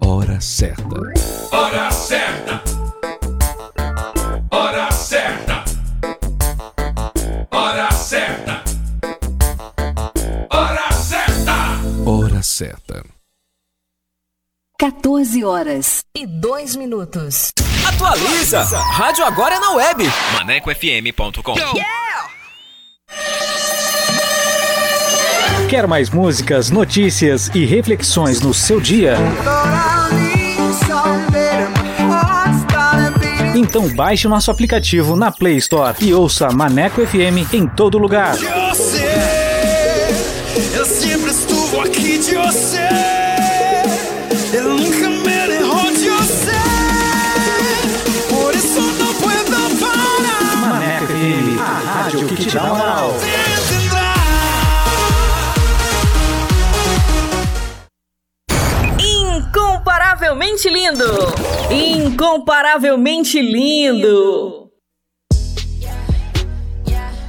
Hora certa. Hora certa. Hora certa. Hora certa. Hora certa. Hora certa. 14 horas e 2 minutos. Atualiza! Rádio agora é na web. ManecoFM.com. Quer mais músicas, notícias e reflexões no seu dia? Então baixe o nosso aplicativo na Play Store e ouça Maneco FM em todo lugar. Eu sempre estuvo aqui de você. Dá moral. Incomparavelmente lindo! Incomparavelmente lindo!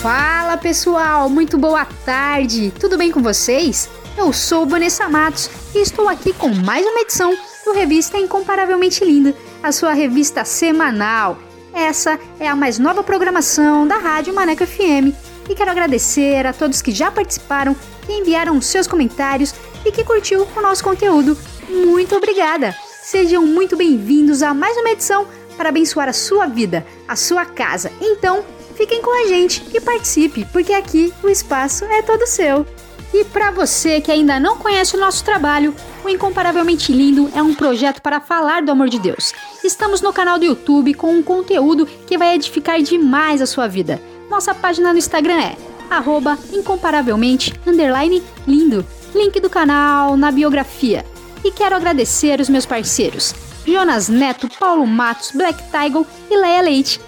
Fala pessoal, muito boa tarde! Tudo bem com vocês? Eu sou Vanessa Matos e estou aqui com mais uma edição do Revista Incomparavelmente Linda, a sua revista semanal. Essa é a mais nova programação da Rádio Maneco FM e quero agradecer a todos que já participaram, que enviaram seus comentários e que curtiu o nosso conteúdo. Muito obrigada! Sejam muito bem-vindos a mais uma edição para abençoar a sua vida, a sua casa. Então, fiquem com a gente e participe, porque aqui o espaço é todo seu. E para você que ainda não conhece o nosso trabalho, o Incomparavelmente Lindo é um projeto para falar do amor de Deus. Estamos no canal do YouTube com um conteúdo que vai edificar demais a sua vida. Nossa página no Instagram é arroba incomparavelmente underline lindo. Link do canal na biografia. E quero agradecer os meus parceiros. Jonas Neto, Paulo Matos, Black Tiger e Leia Leite.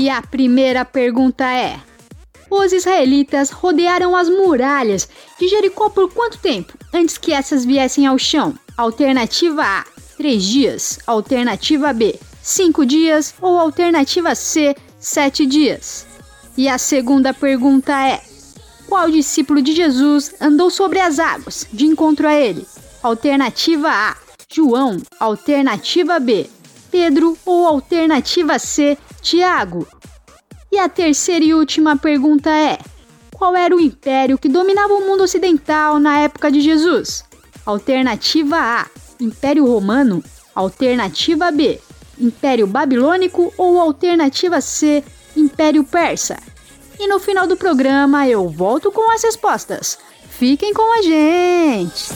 E a primeira pergunta é: Os israelitas rodearam as muralhas de Jericó por quanto tempo antes que essas viessem ao chão? Alternativa A: 3 dias. Alternativa B: 5 dias. Ou alternativa C: 7 dias. E a segunda pergunta é: Qual discípulo de Jesus andou sobre as águas de encontro a ele? Alternativa A: João. Alternativa B: Pedro. Ou alternativa C: Tiago. E a terceira e última pergunta é: Qual era o império que dominava o mundo ocidental na época de Jesus? Alternativa A: Império Romano. Alternativa B: Império Babilônico. Ou alternativa C: Império Persa. E no final do programa eu volto com as respostas. Fiquem com a gente!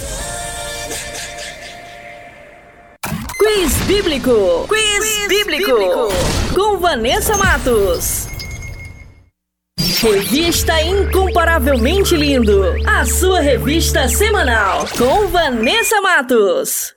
Quiz Bíblico. Quiz, Bíblico. Com Vanessa Matos. Revista Incomparavelmente Lindo. A sua revista semanal. Com Vanessa Matos.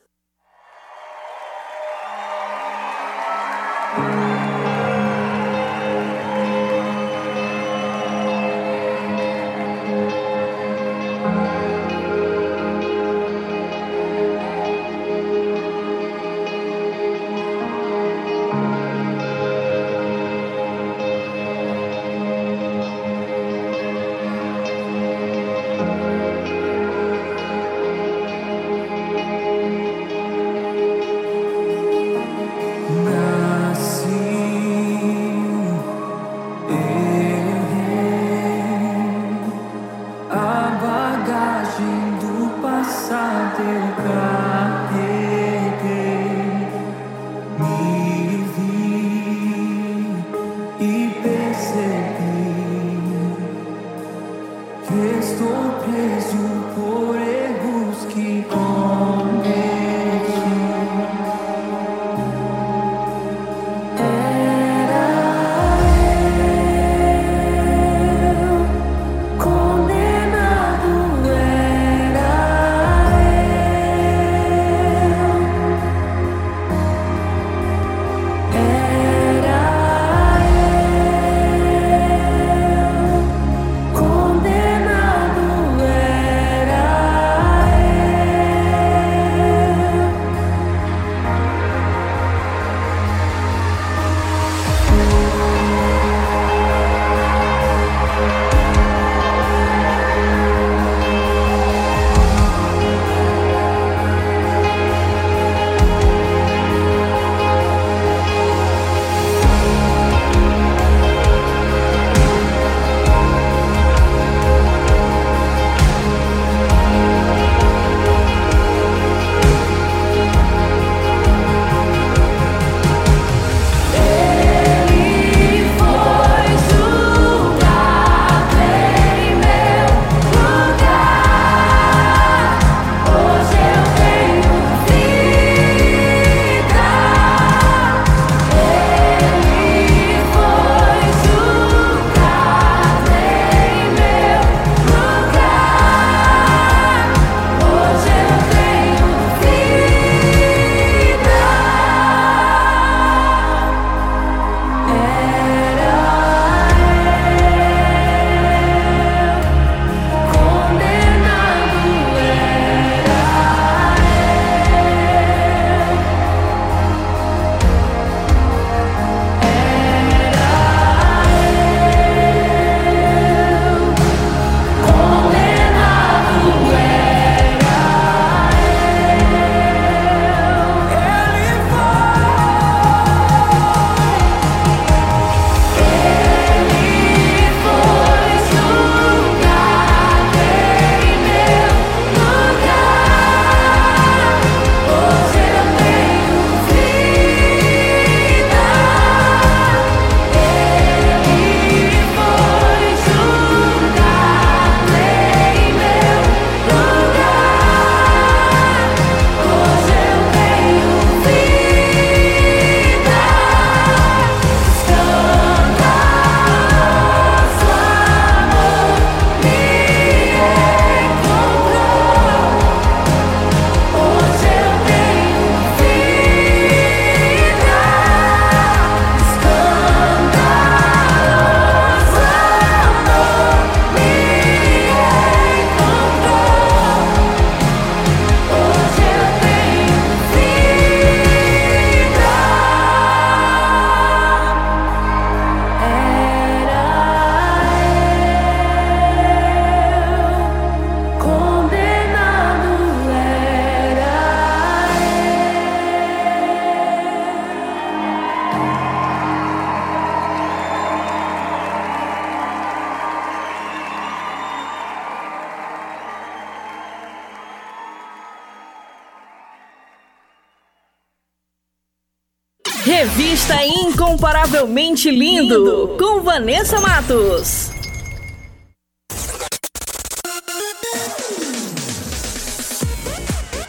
Incomparavelmente Lindo, Lindo. com Vanessa Matos.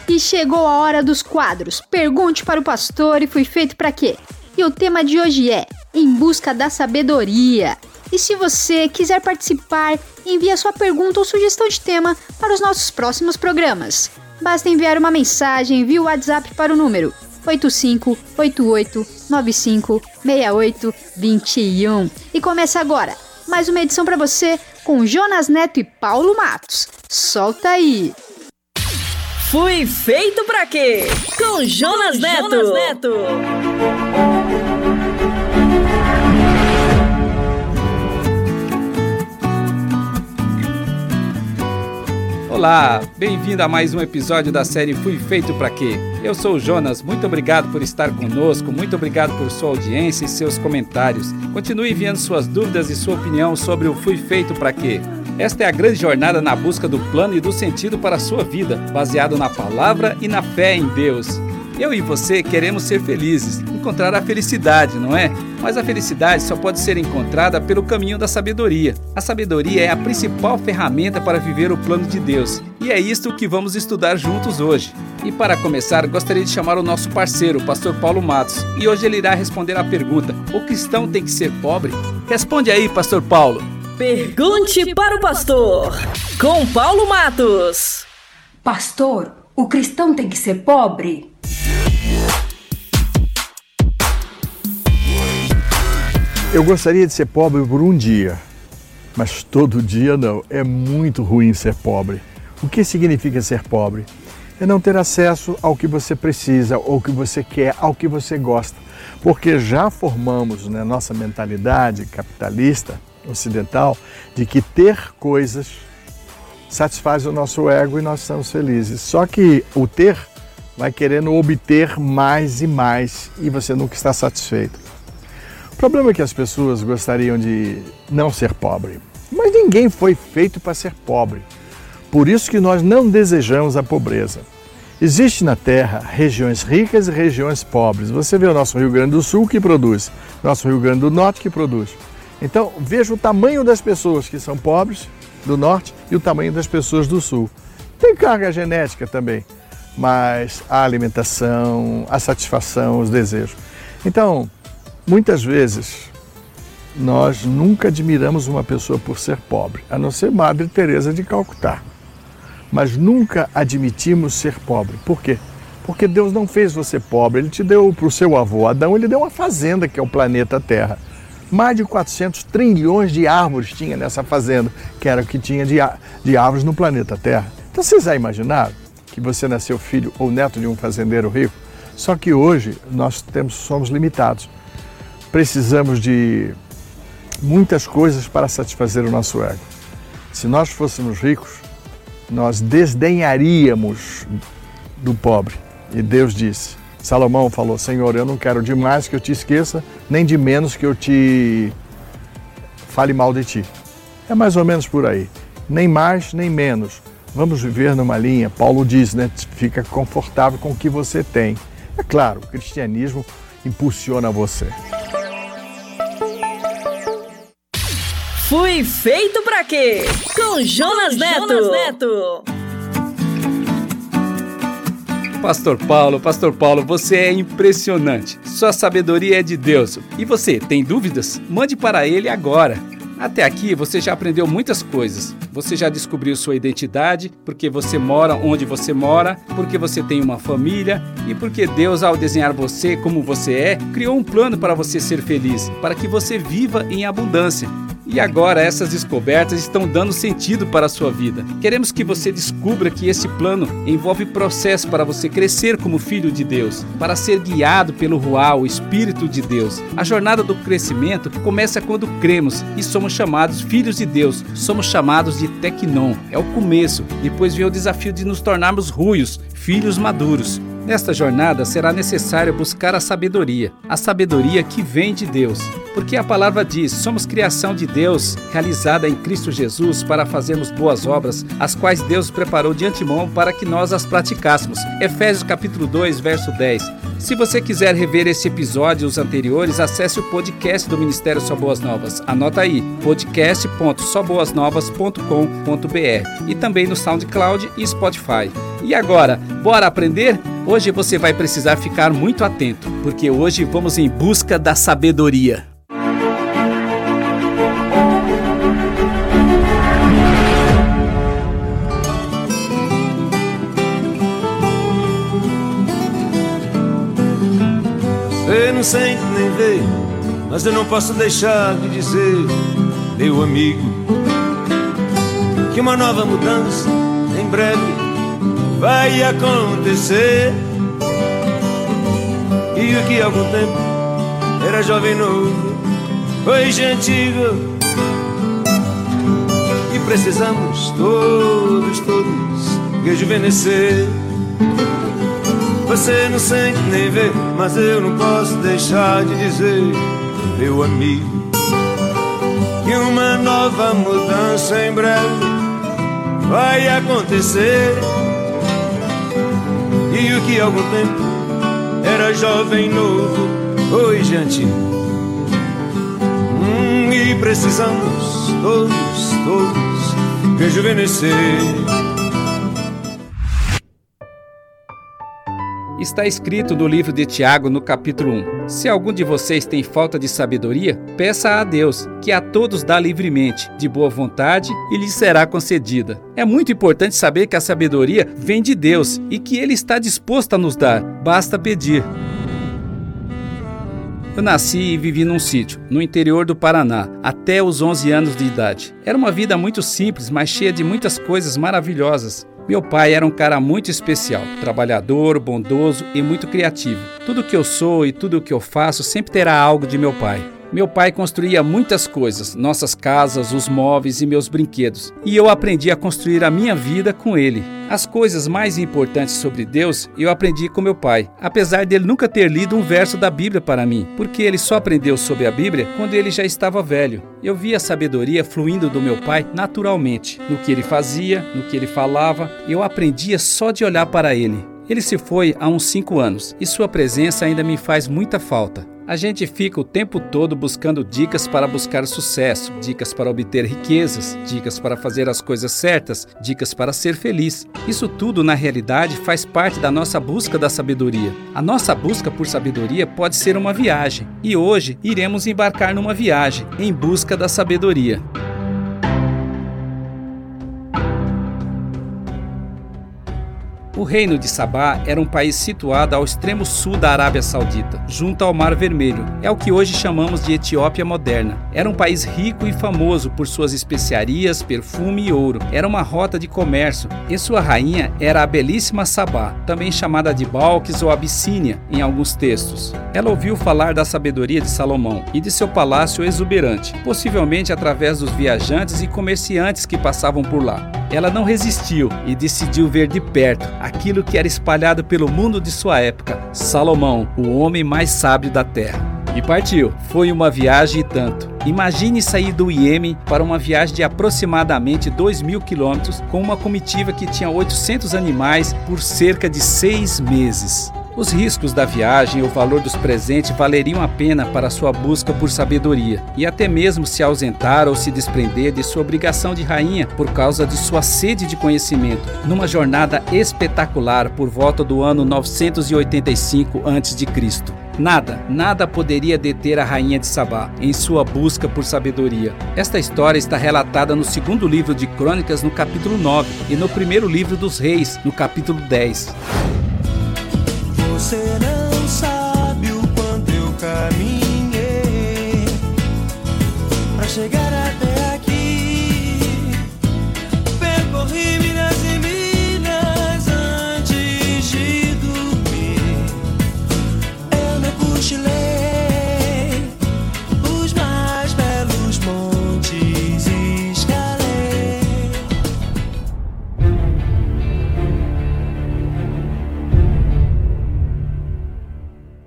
E chegou a hora dos quadros. Pergunte para o pastor e fui feito para quê? E o tema de hoje é Em Busca da Sabedoria. E se você quiser participar, envie a sua pergunta ou sugestão de tema para os nossos próximos programas. Basta enviar uma mensagem via WhatsApp para o número 8588956821. E começa agora mais uma edição para você com Jonas Neto e Paulo Matos. Solta aí! Fui feito para quê? Com Jonas Neto. Jonas Neto. Olá, bem-vindo a mais um episódio da série Fui Feito para Quê? Eu sou o Jonas, muito obrigado por estar conosco, muito obrigado por sua audiência e seus comentários. Continue enviando suas dúvidas e sua opinião sobre o Fui Feito para Quê? Esta é a grande jornada na busca do plano e do sentido para a sua vida, baseado na palavra e na fé em Deus. Eu e você queremos ser felizes, encontrar a felicidade, não é? Mas a felicidade só pode ser encontrada pelo caminho da sabedoria. A sabedoria é a principal ferramenta para viver o plano de Deus. E é isto que vamos estudar juntos hoje. E para começar, gostaria de chamar o nosso parceiro, o pastor Paulo Matos. E hoje ele irá responder à pergunta: O cristão tem que ser pobre? Responde aí, pastor Paulo. Pergunte para o pastor, com Paulo Matos. Pastor, o cristão tem que ser pobre? Eu gostaria de ser pobre por um dia, mas todo dia não. É muito ruim ser pobre. O que significa ser pobre? É não ter acesso ao que você precisa, ao que você quer, ao que você gosta. Porque já formamos na né, nossa mentalidade capitalista ocidental de que ter coisas satisfaz o nosso ego e nós estamos felizes. Só que o ter vai querendo obter mais e mais e você nunca está satisfeito. O problema é que as pessoas gostariam de não ser pobre, mas ninguém foi feito para ser pobre. Por isso que nós não desejamos a pobreza. Existe na Terra regiões ricas e regiões pobres. Você vê o nosso Rio Grande do Sul que produz, nosso Rio Grande do Norte que produz. Então, veja o tamanho das pessoas que são pobres do norte e o tamanho das pessoas do sul. Tem carga genética também, mas a alimentação, a satisfação, os desejos. Então, muitas vezes nós nunca admiramos uma pessoa por ser pobre, a não ser Madre Teresa de Calcutá. Mas nunca admitimos ser pobre. Por quê? Porque Deus não fez você pobre, ele te deu para o seu avô Adão, ele deu uma fazenda que é o planeta Terra. Mais de 400 trilhões de árvores tinha nessa fazenda, que era o que tinha de, de árvores no planeta Terra. Então vocês já imaginaram que você nasceu filho ou neto de um fazendeiro rico? Só que hoje nós temos, somos limitados. Precisamos de muitas coisas para satisfazer o nosso ego. Se nós fôssemos ricos, nós desdenharíamos do pobre. E Deus disse: Salomão falou: Senhor, eu não quero de mais que eu te esqueça, nem de menos que eu te fale mal de ti. É mais ou menos por aí. Nem mais, nem menos. Vamos viver numa linha, Paulo diz, né? Fica confortável com o que você tem. É claro, o cristianismo impulsiona você. Fui feito para quê? Com Jonas, Neto. Jonas Neto. Pastor Paulo, Pastor Paulo, você é impressionante. Sua sabedoria é de Deus. E você, tem dúvidas? Mande para ele agora. Até aqui você já aprendeu muitas coisas. Você já descobriu sua identidade, porque você mora onde você mora, porque você tem uma família e porque Deus, ao desenhar você como você é, criou um plano para você ser feliz, para que você viva em abundância. E agora essas descobertas estão dando sentido para a sua vida. Queremos que você descubra que esse plano envolve processo para você crescer como filho de Deus, para ser guiado pelo Ruá, o Espírito de Deus. A jornada do crescimento começa quando cremos e somos chamados filhos de Deus. Somos chamados de Tecnon. É o começo. Depois vem o desafio de nos tornarmos ruios, filhos maduros. Nesta jornada será necessário buscar a sabedoria, a sabedoria que vem de Deus. Porque a palavra diz: somos criação de Deus, realizada em Cristo Jesus para fazermos boas obras, as quais Deus preparou de antemão para que nós as praticássemos. Efésios capítulo 2, verso 10. Se você quiser rever esse episódio e os anteriores, acesse o podcast do Ministério Só Boas Novas. Anota aí, podcast.soboasnovas.com.br e também no SoundCloud e Spotify. E agora, bora aprender? Hoje você vai precisar ficar muito atento, porque hoje vamos em busca da sabedoria. Você não sente nem vê, mas eu não posso deixar de dizer, meu amigo, que uma nova mudança em breve vai acontecer. E o que há algum tempo era jovem novo, hoje é antigo. E precisamos todos, todos rejuvenescer. Você não sente nem vê, mas eu não posso deixar de dizer, meu amigo, que uma nova mudança em breve vai acontecer. E o que há algum tempo era jovem novo, hoje antigo. Hum, e precisamos todos, todos rejuvenescer. Está escrito no livro de Tiago, no capítulo 1: Se algum de vocês tem falta de sabedoria, peça a Deus, que a todos dá livremente, de boa vontade, e lhe será concedida. É muito importante saber que a sabedoria vem de Deus e que Ele está disposto a nos dar, basta pedir. Eu nasci e vivi num sítio, no interior do Paraná, até os 11 anos de idade. Era uma vida muito simples, mas cheia de muitas coisas maravilhosas. Meu pai era um cara muito especial, trabalhador, bondoso e muito criativo. Tudo que eu sou e tudo que eu faço sempre terá algo de meu pai. Meu pai construía muitas coisas, nossas casas, os móveis e meus brinquedos, e eu aprendi a construir a minha vida com ele. As coisas mais importantes sobre Deus eu aprendi com meu pai, apesar dele nunca ter lido um verso da Bíblia para mim, porque ele só aprendeu sobre a Bíblia quando ele já estava velho. Eu via a sabedoria fluindo do meu pai naturalmente, no que ele fazia, no que ele falava, eu aprendia só de olhar para ele. Ele se foi há uns cinco anos e sua presença ainda me faz muita falta. A gente fica o tempo todo buscando dicas para buscar sucesso, dicas para obter riquezas, dicas para fazer as coisas certas, dicas para ser feliz. Isso tudo, na realidade, faz parte da nossa busca da sabedoria. A nossa busca por sabedoria pode ser uma viagem, e hoje iremos embarcar numa viagem em busca da sabedoria. O reino de Sabá era um país situado ao extremo sul da Arábia Saudita, junto ao Mar Vermelho. É o que hoje chamamos de Etiópia moderna. Era um país rico e famoso por suas especiarias, perfume e ouro. Era uma rota de comércio e sua rainha era a belíssima Sabá, também chamada de Balques ou Abissínia em alguns textos. Ela ouviu falar da sabedoria de Salomão e de seu palácio exuberante, possivelmente através dos viajantes e comerciantes que passavam por lá. Ela não resistiu e decidiu ver de perto aquilo que era espalhado pelo mundo de sua época: Salomão, o homem mais sábio da terra. E partiu. Foi uma viagem e tanto. Imagine sair do Iêmen para uma viagem de aproximadamente 2 mil quilômetros com uma comitiva que tinha 800 animais por cerca de seis meses. Os riscos da viagem e o valor dos presentes valeriam a pena para sua busca por sabedoria, e até mesmo se ausentar ou se desprender de sua obrigação de rainha por causa de sua sede de conhecimento, numa jornada espetacular por volta do ano 985 a.C. Nada, nada poderia deter a rainha de Sabá em sua busca por sabedoria. Esta história está relatada no segundo livro de Crônicas, no capítulo 9, e no primeiro livro dos Reis, no capítulo 10. Você não sabe o quanto eu caminhei pra chegar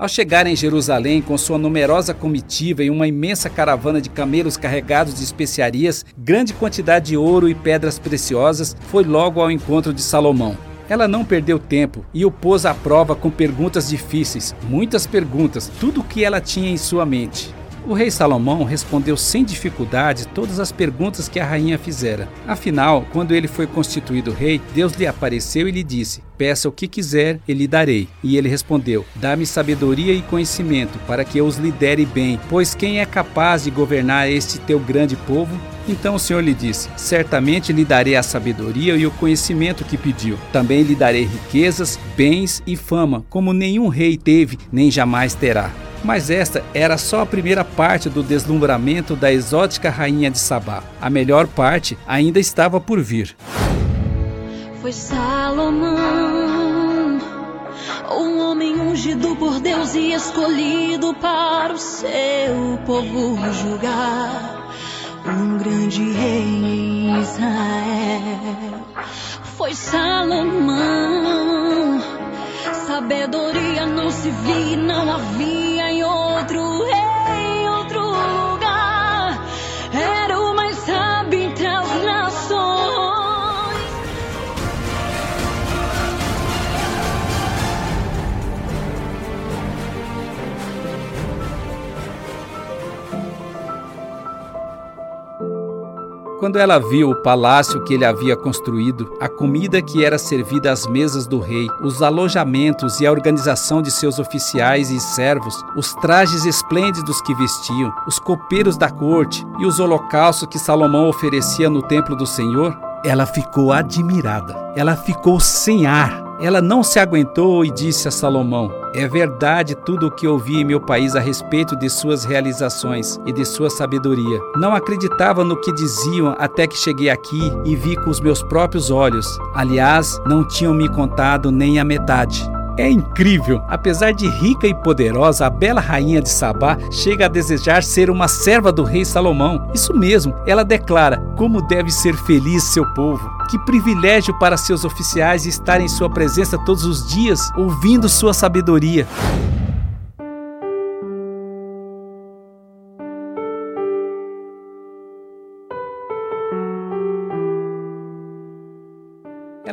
Ao chegar em Jerusalém com sua numerosa comitiva e uma imensa caravana de camelos carregados de especiarias, grande quantidade de ouro e pedras preciosas, foi logo ao encontro de Salomão. Ela não perdeu tempo e o pôs à prova com perguntas difíceis, muitas perguntas, tudo o que ela tinha em sua mente. O rei Salomão respondeu sem dificuldade todas as perguntas que a rainha fizera. Afinal, quando ele foi constituído rei, Deus lhe apareceu e lhe disse: Peça o que quiser, e lhe darei. E ele respondeu: Dá-me sabedoria e conhecimento, para que eu os lidere bem, pois quem é capaz de governar este teu grande povo? Então o Senhor lhe disse: Certamente lhe darei a sabedoria e o conhecimento que pediu. Também lhe darei riquezas, bens e fama, como nenhum rei teve, nem jamais terá. Mas esta era só a primeira parte do deslumbramento da exótica rainha de Sabá. A melhor parte ainda estava por vir. Foi Salomão, um homem ungido por Deus e escolhido para o seu povo julgar. Um grande rei em Israel. Foi Salomão sabedoria não se via, não havia em outro rei, Quando ela viu o palácio que ele havia construído, a comida que era servida às mesas do rei, os alojamentos e a organização de seus oficiais e servos, os trajes esplêndidos que vestiam, os copeiros da corte e os holocaustos que Salomão oferecia no templo do Senhor, ela ficou admirada. Ela ficou sem ar. Ela não se aguentou e disse a Salomão: É verdade tudo o que ouvi em meu país a respeito de suas realizações e de sua sabedoria. Não acreditava no que diziam até que cheguei aqui e vi com os meus próprios olhos. Aliás, não tinham me contado nem a metade. É incrível! Apesar de rica e poderosa, a bela rainha de Sabá chega a desejar ser uma serva do rei Salomão. Isso mesmo, ela declara como deve ser feliz seu povo. Que privilégio para seus oficiais estar em sua presença todos os dias, ouvindo sua sabedoria.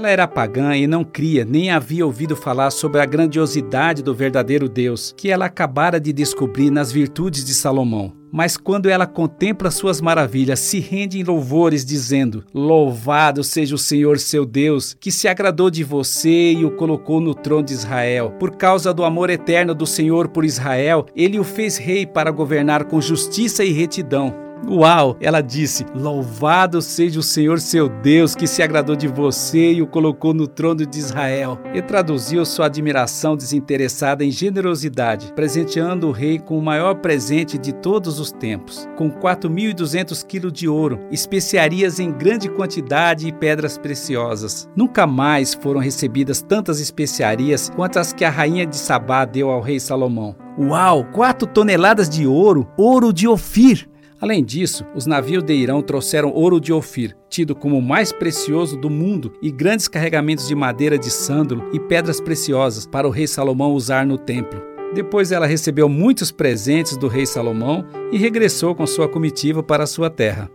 Ela era pagã e não cria, nem havia ouvido falar sobre a grandiosidade do verdadeiro Deus, que ela acabara de descobrir nas virtudes de Salomão. Mas quando ela contempla suas maravilhas, se rende em louvores, dizendo: Louvado seja o Senhor seu Deus, que se agradou de você e o colocou no trono de Israel. Por causa do amor eterno do Senhor por Israel, ele o fez rei para governar com justiça e retidão. Uau! Ela disse: Louvado seja o Senhor seu Deus, que se agradou de você e o colocou no trono de Israel. E traduziu sua admiração desinteressada em generosidade, presenteando o rei com o maior presente de todos os tempos, com 4.200 quilos de ouro, especiarias em grande quantidade e pedras preciosas. Nunca mais foram recebidas tantas especiarias quanto as que a rainha de Sabá deu ao rei Salomão. Uau! Quatro toneladas de ouro, ouro de Ofir! Além disso, os navios de Irão trouxeram ouro de Ofir, tido como o mais precioso do mundo, e grandes carregamentos de madeira de sândalo e pedras preciosas para o rei Salomão usar no templo. Depois ela recebeu muitos presentes do rei Salomão e regressou com sua comitiva para sua terra.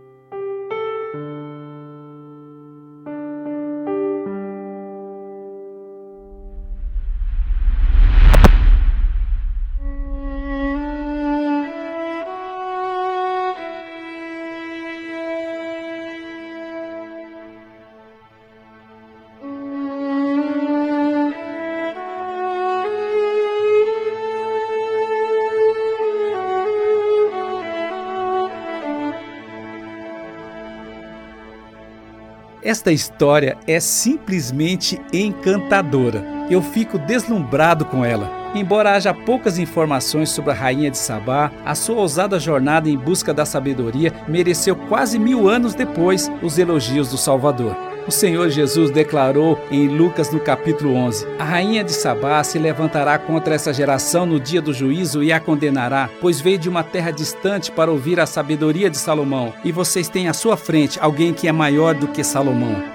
Esta história é simplesmente encantadora. Eu fico deslumbrado com ela. Embora haja poucas informações sobre a rainha de Sabá, a sua ousada jornada em busca da sabedoria mereceu quase mil anos depois os elogios do Salvador. O Senhor Jesus declarou em Lucas no capítulo 11: A rainha de Sabá se levantará contra essa geração no dia do juízo e a condenará, pois veio de uma terra distante para ouvir a sabedoria de Salomão, e vocês têm à sua frente alguém que é maior do que Salomão.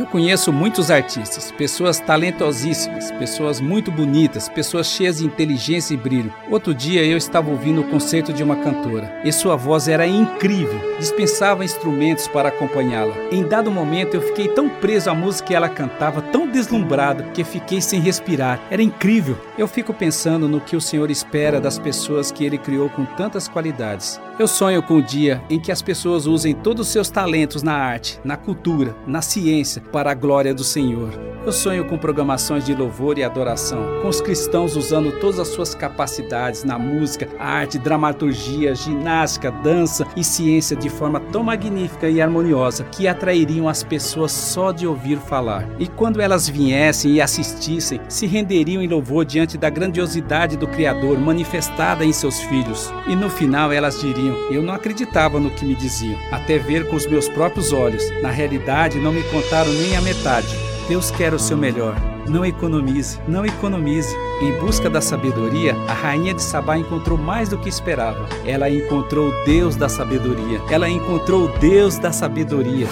Eu conheço muitos artistas, pessoas talentosíssimas, pessoas muito bonitas, pessoas cheias de inteligência e brilho. Outro dia eu estava ouvindo o concerto de uma cantora e sua voz era incrível, dispensava instrumentos para acompanhá-la. Em dado momento eu fiquei tão preso à música que ela cantava, tão deslumbrado, que fiquei sem respirar. Era incrível. Eu fico pensando no que o Senhor espera das pessoas que ele criou com tantas qualidades. Eu sonho com o dia em que as pessoas usem todos os seus talentos na arte, na cultura, na ciência, para a glória do Senhor. Eu sonho com programações de louvor e adoração, com os cristãos usando todas as suas capacidades na música, arte, dramaturgia, ginástica, dança e ciência de forma tão magnífica e harmoniosa que atrairiam as pessoas só de ouvir falar. E quando elas viessem e assistissem, se renderiam em louvor diante da grandiosidade do Criador manifestada em seus filhos. E no final elas diriam: Eu não acreditava no que me diziam, até ver com os meus próprios olhos. Na realidade, não me contaram nem a metade. Deus quer o seu melhor. Não economize, não economize. Em busca da sabedoria, a rainha de Sabá encontrou mais do que esperava. Ela encontrou o Deus da sabedoria. Ela encontrou o Deus da sabedoria.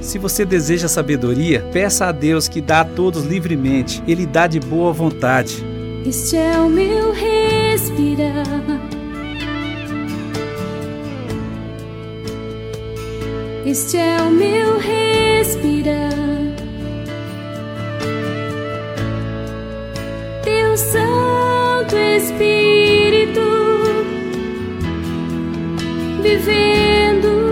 Se você deseja sabedoria, peça a Deus que dá a todos livremente. Ele dá de boa vontade. Este é o meu respirar. Este é o meu respirar. Teu Santo Espírito vivendo.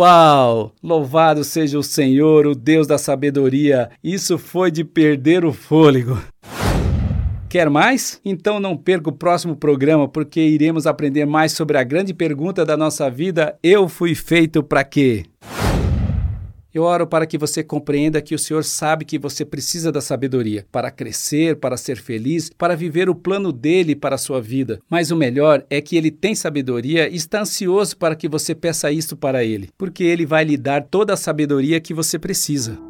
Uau! Louvado seja o Senhor, o Deus da sabedoria. Isso foi de perder o fôlego. Quer mais? Então não perca o próximo programa, porque iremos aprender mais sobre a grande pergunta da nossa vida: Eu fui feito para quê? Eu oro para que você compreenda que o Senhor sabe que você precisa da sabedoria para crescer, para ser feliz, para viver o plano dele para a sua vida. Mas o melhor é que ele tem sabedoria e está ansioso para que você peça isto para ele, porque ele vai lhe dar toda a sabedoria que você precisa.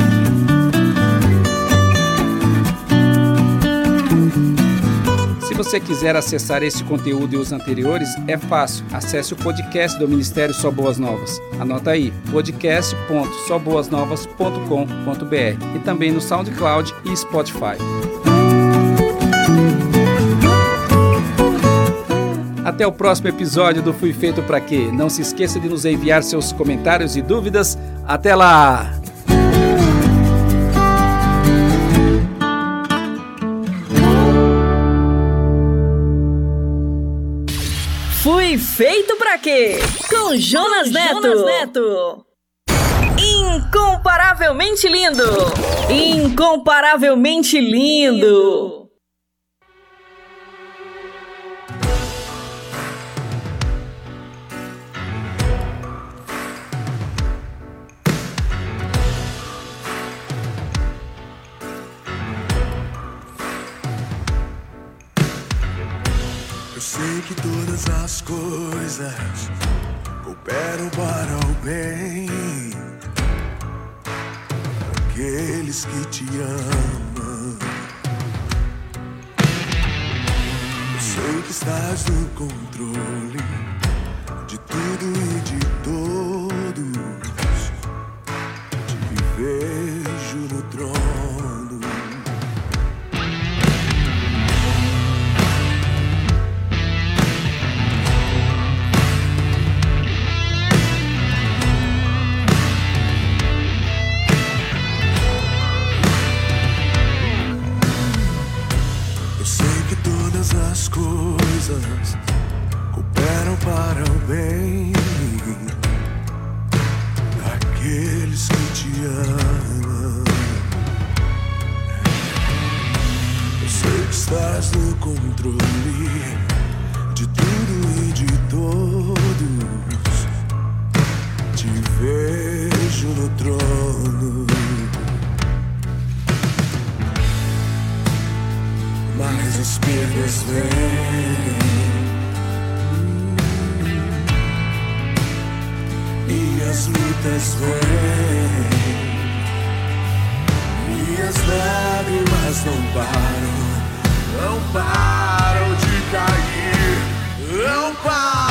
Você quiser acessar esse conteúdo e os anteriores, é fácil. Acesse o podcast do Ministério Só Boas Novas. Anota aí, podcast.soboasnovas.com.br e também no SoundCloud e Spotify. Até o próximo episódio do Fui Feito Pra Quê. Não se esqueça de nos enviar seus comentários e dúvidas. Até lá! Feito pra quê? Com Jonas Neto. Jonas Neto. Incomparavelmente lindo. Incomparavelmente lindo. As coisas cooperam para o bem. Aqueles que te amam. Eu sei que estás no controle de tudo e de todos. Te vejo coisas cooperam para o bem daqueles que te amam. Eu sei que estás no controle de tudo e de todos. Te vejo no trono. Perdas vêm e as lutas vêm. E as lágrimas não param, não param de cair, não param,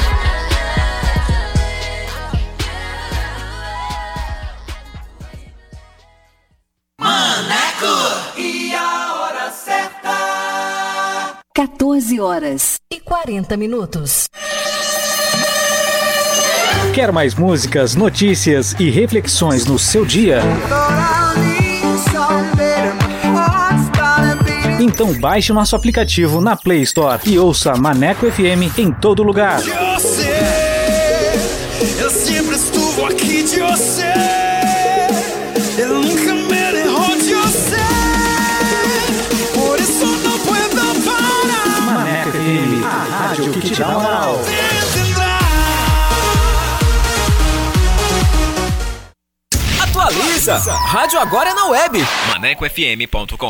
40 minutos. Quer mais músicas, notícias e reflexões no seu dia? Então baixe nosso aplicativo na Play Store e ouça Maneco FM em todo lugar. Te dá moral. Atualiza! Rádio agora é na web. ManecoFM.com.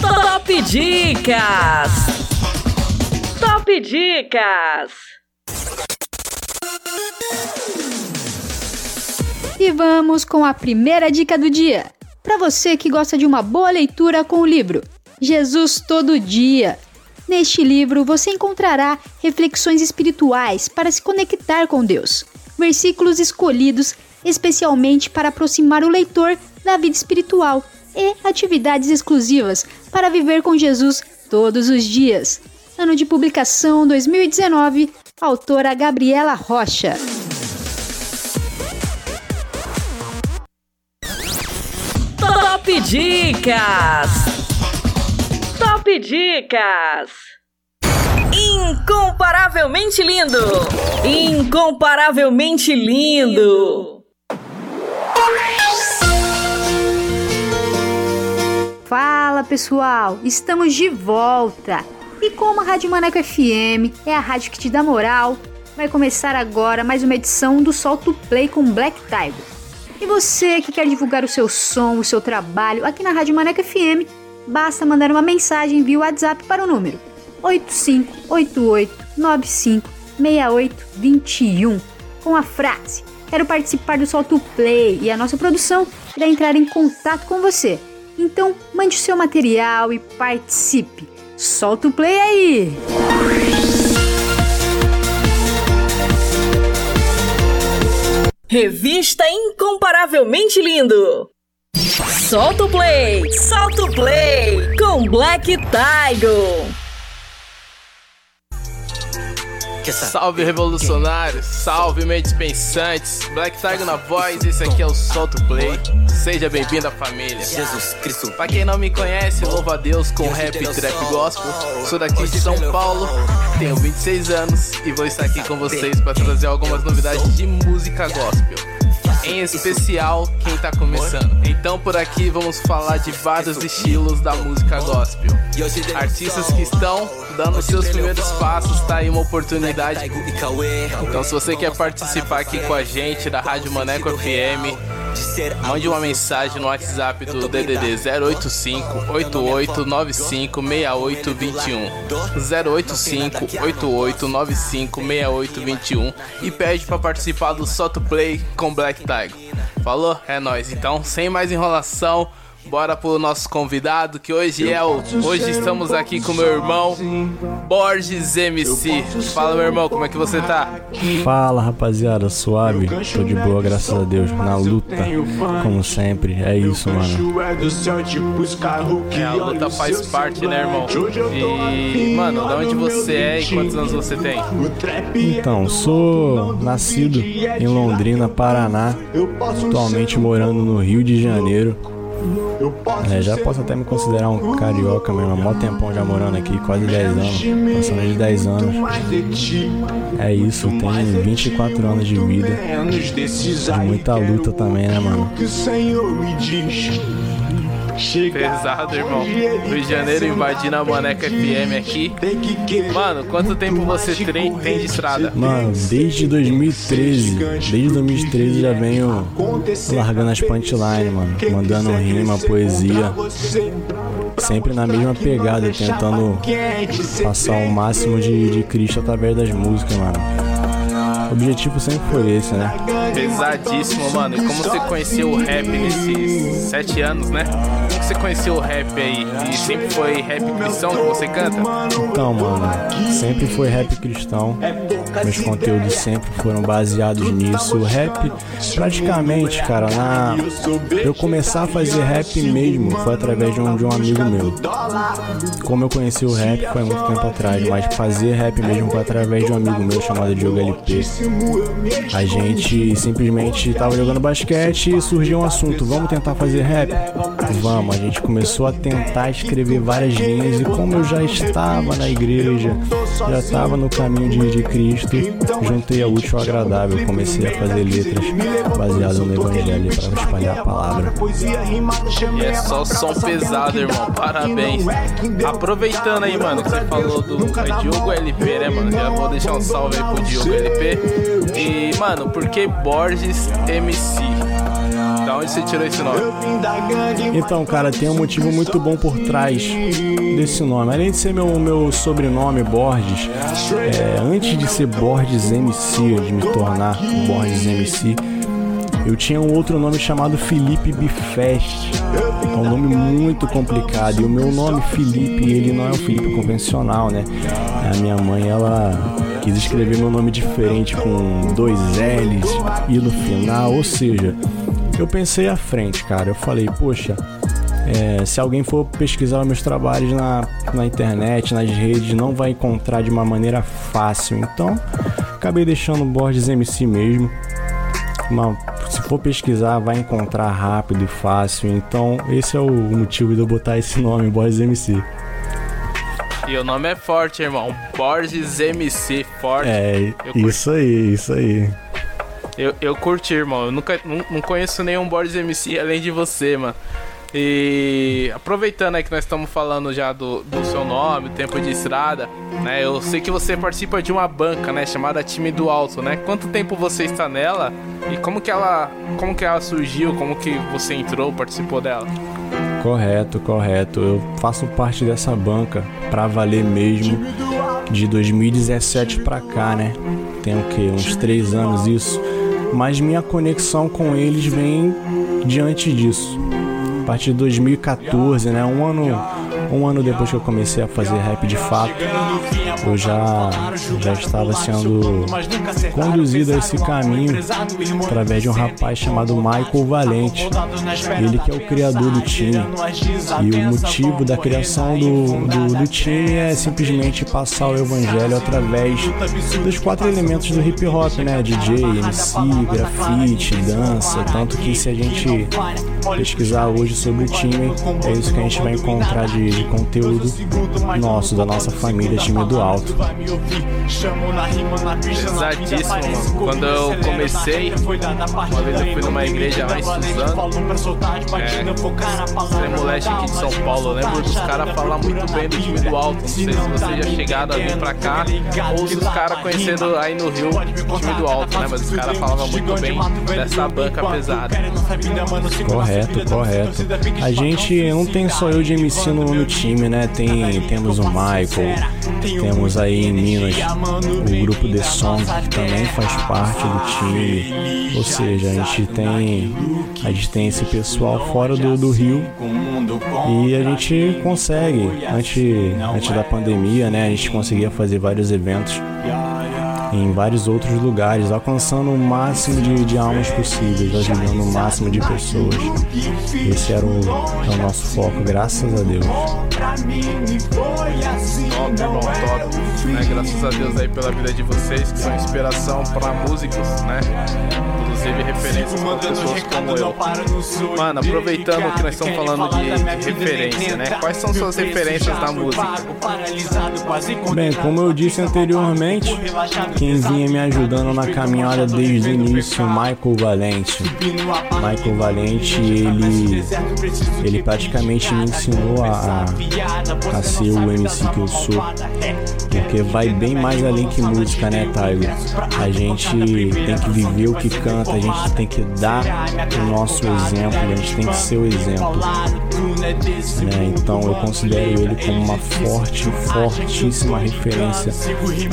Top Dicas. Top Dicas. E vamos com a primeira dica do dia. Para você que gosta de uma boa leitura com o livro Jesus Todo Dia. Neste livro você encontrará reflexões espirituais para se conectar com Deus, versículos escolhidos especialmente para aproximar o leitor da vida espiritual e atividades exclusivas para viver com Jesus todos os dias. Ano de publicação 2019, autora Gabriela Rocha. Top Dicas. Top Dicas. Incomparavelmente lindo. Incomparavelmente lindo. Fala pessoal, estamos de volta! E como a Rádio Maneco FM é a rádio que te dá moral, vai começar agora mais uma edição do Solto Play com Black Tiger. E você que quer divulgar o seu som, o seu trabalho aqui na Rádio Maneco FM, basta mandar uma mensagem via WhatsApp para o número 8588956821 com a frase Quero participar do Solto Play e a nossa produção irá entrar em contato com você. Então, mande seu material e participe. Solta o play aí! Revista Incomparavelmente Lindo. Solta o play, solta o play com Black Tiger. Salve revolucionários, salve mentes pensantes, Black Tiger na voz, esse aqui é o Solto Play. Seja bem-vindo à família. Jesus Cristo. Pra quem não me conhece, louva a Deus com rap e trap gospel. Sou daqui de São Paulo, tenho 26 anos e vou estar aqui com vocês para trazer algumas novidades de música gospel. Em especial quem tá começando. Então por aqui vamos falar de vários estilos da música gospel. Artistas que estão dando seus primeiros passos, tá aí uma oportunidade. Então se você quer participar aqui com a gente da Rádio Maneco FM, Mande uma mensagem no WhatsApp do DDD 085 8895 6821 085 8895 6821 e pede para participar do Soto Play com Black Tiger. Falou? É nóis. Então, sem mais enrolação, Bora pro nosso convidado, que hoje é o. Hoje estamos aqui com meu irmão Borges MC. Fala, meu irmão, como é que você tá? Fala, rapaziada, suave. Tô de boa, graças a Deus. Na luta, como sempre. É isso, mano. É, a luta faz parte, né, irmão? E, mano, de onde você é e quantos anos você tem? Então, sou nascido em Londrina, Paraná. Atualmente morando no Rio de Janeiro. É, já posso até me considerar um carioca mesmo, há mó tempão já morando aqui, quase 10 anos, passando de 10 anos. É isso, tenho 24 anos de vida, de muita luta também, né, mano? Pesado, irmão. Rio de Janeiro invadindo a Maneca FM aqui. Mano, quanto tempo você tem, tem de estrada? Mano, desde 2013. Desde 2013 já venho largando as punchlines, mano. Mandando rima, poesia. Sempre na mesma pegada, tentando passar o máximo de, de Cristo através das músicas, mano. O objetivo sempre foi esse, né? Pesadíssimo, mano. E como você conheceu o rap nesses sete anos, né? Como você conheceu o rap aí? E sempre foi rap cristão que você canta? Então, mano, sempre foi rap cristão. Meus conteúdos sempre foram baseados nisso. O rap, praticamente, cara, na... eu começar a fazer rap mesmo foi através de um, de um amigo meu. Como eu conheci o rap foi muito tempo atrás, mas fazer rap mesmo foi através de um amigo meu chamado Diogo LP. A gente simplesmente tava jogando basquete e surgiu um assunto: vamos tentar fazer rap? Vamos, a gente começou a tentar escrever várias linhas e como eu já estava na igreja, já estava no caminho de, de Cristo, juntei a útil ao agradável, comecei a fazer letras baseadas no Evangelho para espalhar a palavra. E é só som pesado, irmão. Parabéns. Aproveitando aí, mano, que você falou do é Diogo LP, né, mano? Já vou deixar um salve aí pro Diogo LP. E, mano, por que Borges MC? Da onde você tirou esse nome? Então, cara, tem um motivo muito bom por trás desse nome. Além de ser meu, meu sobrenome, Borges, é, antes de ser Borges MC, de me tornar Borges MC, eu tinha um outro nome chamado Felipe Bifest. É um nome muito complicado. E o meu nome, Felipe, ele não é um Felipe convencional, né? A minha mãe, ela quis escrever meu nome diferente com dois L's e no final. Ou seja, eu pensei à frente, cara. Eu falei, poxa, é, se alguém for pesquisar meus trabalhos na, na internet, nas redes, não vai encontrar de uma maneira fácil. Então, acabei deixando Borges MC mesmo. Mas, se for pesquisar, vai encontrar rápido e fácil. Então, esse é o motivo de eu botar esse nome, Borges MC. E o nome é forte, irmão. Borges MC, forte. É, isso aí, isso aí. Eu, eu curti, irmão. Eu nunca não, não conheço nenhum Borges MC além de você, mano. E aproveitando aí que nós estamos falando já do, do seu nome, tempo de estrada, né? Eu sei que você participa de uma banca, né? Chamada Time do Alto, né? Quanto tempo você está nela e como que ela, como que ela surgiu? Como que você entrou, participou dela? Correto, correto. Eu faço parte dessa banca pra valer mesmo de 2017 pra cá, né? Tem o que? Uns três anos isso. Mas minha conexão com eles vem diante disso. A partir de 2014, né? Um ano, um ano depois que eu comecei a fazer rap de fato, eu já, já estava sendo conduzido a esse caminho através de um rapaz chamado Michael Valente. Ele que é o criador do time. E o motivo da criação do, do, do time é simplesmente passar o evangelho através dos quatro elementos do hip hop, né? DJ, MC, grafite, dança. Tanto que se a gente pesquisar hoje sobre o time, é isso que a gente vai encontrar de, de conteúdo nosso, da nossa família Time do Alto. Exatíssimo, mano. Quando eu comecei, uma vez eu fui numa igreja lá em Suzano. É, Extremo Leste aqui de São Paulo. Eu lembro dos caras falar muito bem do time do alto. Não sei se vocês já chegaram a vir pra cá ou se os caras conhecendo aí no Rio o time do alto, né? Mas os caras falavam muito bem dessa banca pesada. Correto, correto. A gente não tem só eu de MC no, time, né? Tem, temos o Michael, temos aí em Minas o grupo The Song, que também faz parte do time. Ou seja, a gente tem, a gente tem esse pessoal fora do, do Rio e a gente consegue, antes, antes da pandemia, né? A gente conseguia fazer vários eventos em vários outros lugares, alcançando o máximo de, de almas possíveis, ajudando o máximo de pessoas. Esse era o, é o nosso foco, graças a Deus. Top, irmão, top. Né? Graças a Deus aí pela vida de vocês, que são inspiração para músicos, né? Inclusive referências para pessoas como eu. Mano, aproveitando que nós estamos falando de, de referência, né? Quais são suas referências na música? Bem, como eu disse anteriormente, quem vinha me ajudando na caminhada desde o início, Michael Valente. Michael Valente, ele, ele praticamente me ensinou a, a ser o MC que eu sou. Porque vai bem mais além que música, né, Taigo? A gente tem que viver o que canta, a gente tem que dar o nosso exemplo, a gente tem que ser o exemplo. Né? Então eu considero ele como uma forte, fortíssima referência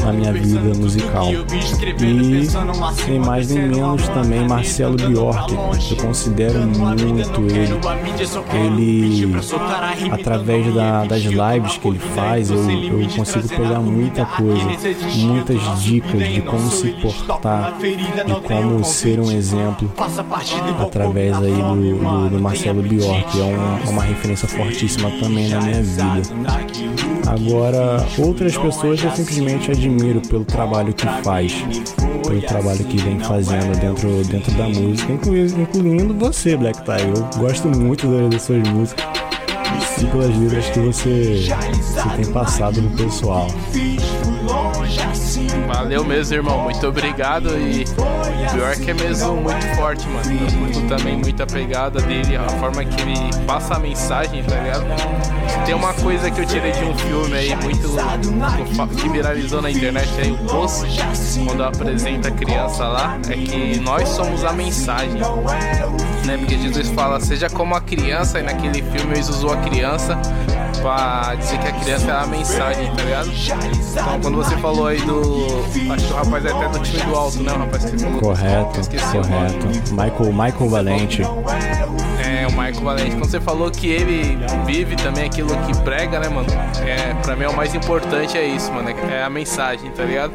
na minha vida musical. E sem mais nem menos também Marcelo Bjork. Eu considero muito ele. Ele, através da, das lives que ele faz, eu, eu consigo pegar muita coisa, muitas dicas de como se portar, de como ser um exemplo através aí do, do, do Marcelo Bjork. É um, uma referência fortíssima também na minha vida. Agora, outras pessoas eu simplesmente admiro pelo trabalho que faz, pelo trabalho que vem fazendo dentro, dentro da música, incluindo, você, Black Tie. Eu gosto muito das suas músicas e pelas letras que você, você tem passado no pessoal. Valeu mesmo, irmão. Muito obrigado. E o pior que é mesmo muito forte, mano. Eu também muita pegada dele, a forma que ele passa a mensagem, tá ligado? Tem uma coisa que eu tirei de um filme aí, muito. que viralizou na internet aí, o Poço, quando apresenta a criança lá, é que nós somos a mensagem. Né? Porque Jesus fala, seja como a criança, e naquele filme eles usou a criança pra dizer que a criança é a mensagem, tá ligado? Então quando você falou aí do. Acho que o rapaz é até do time do alto, né? O rapaz que falou. Correto, correto. Michael, Michael Valente. É, o Michael Valente. Quando você falou que ele vive também aquilo que prega, né, mano? É, pra mim é o mais importante é isso, mano. É a mensagem, tá ligado?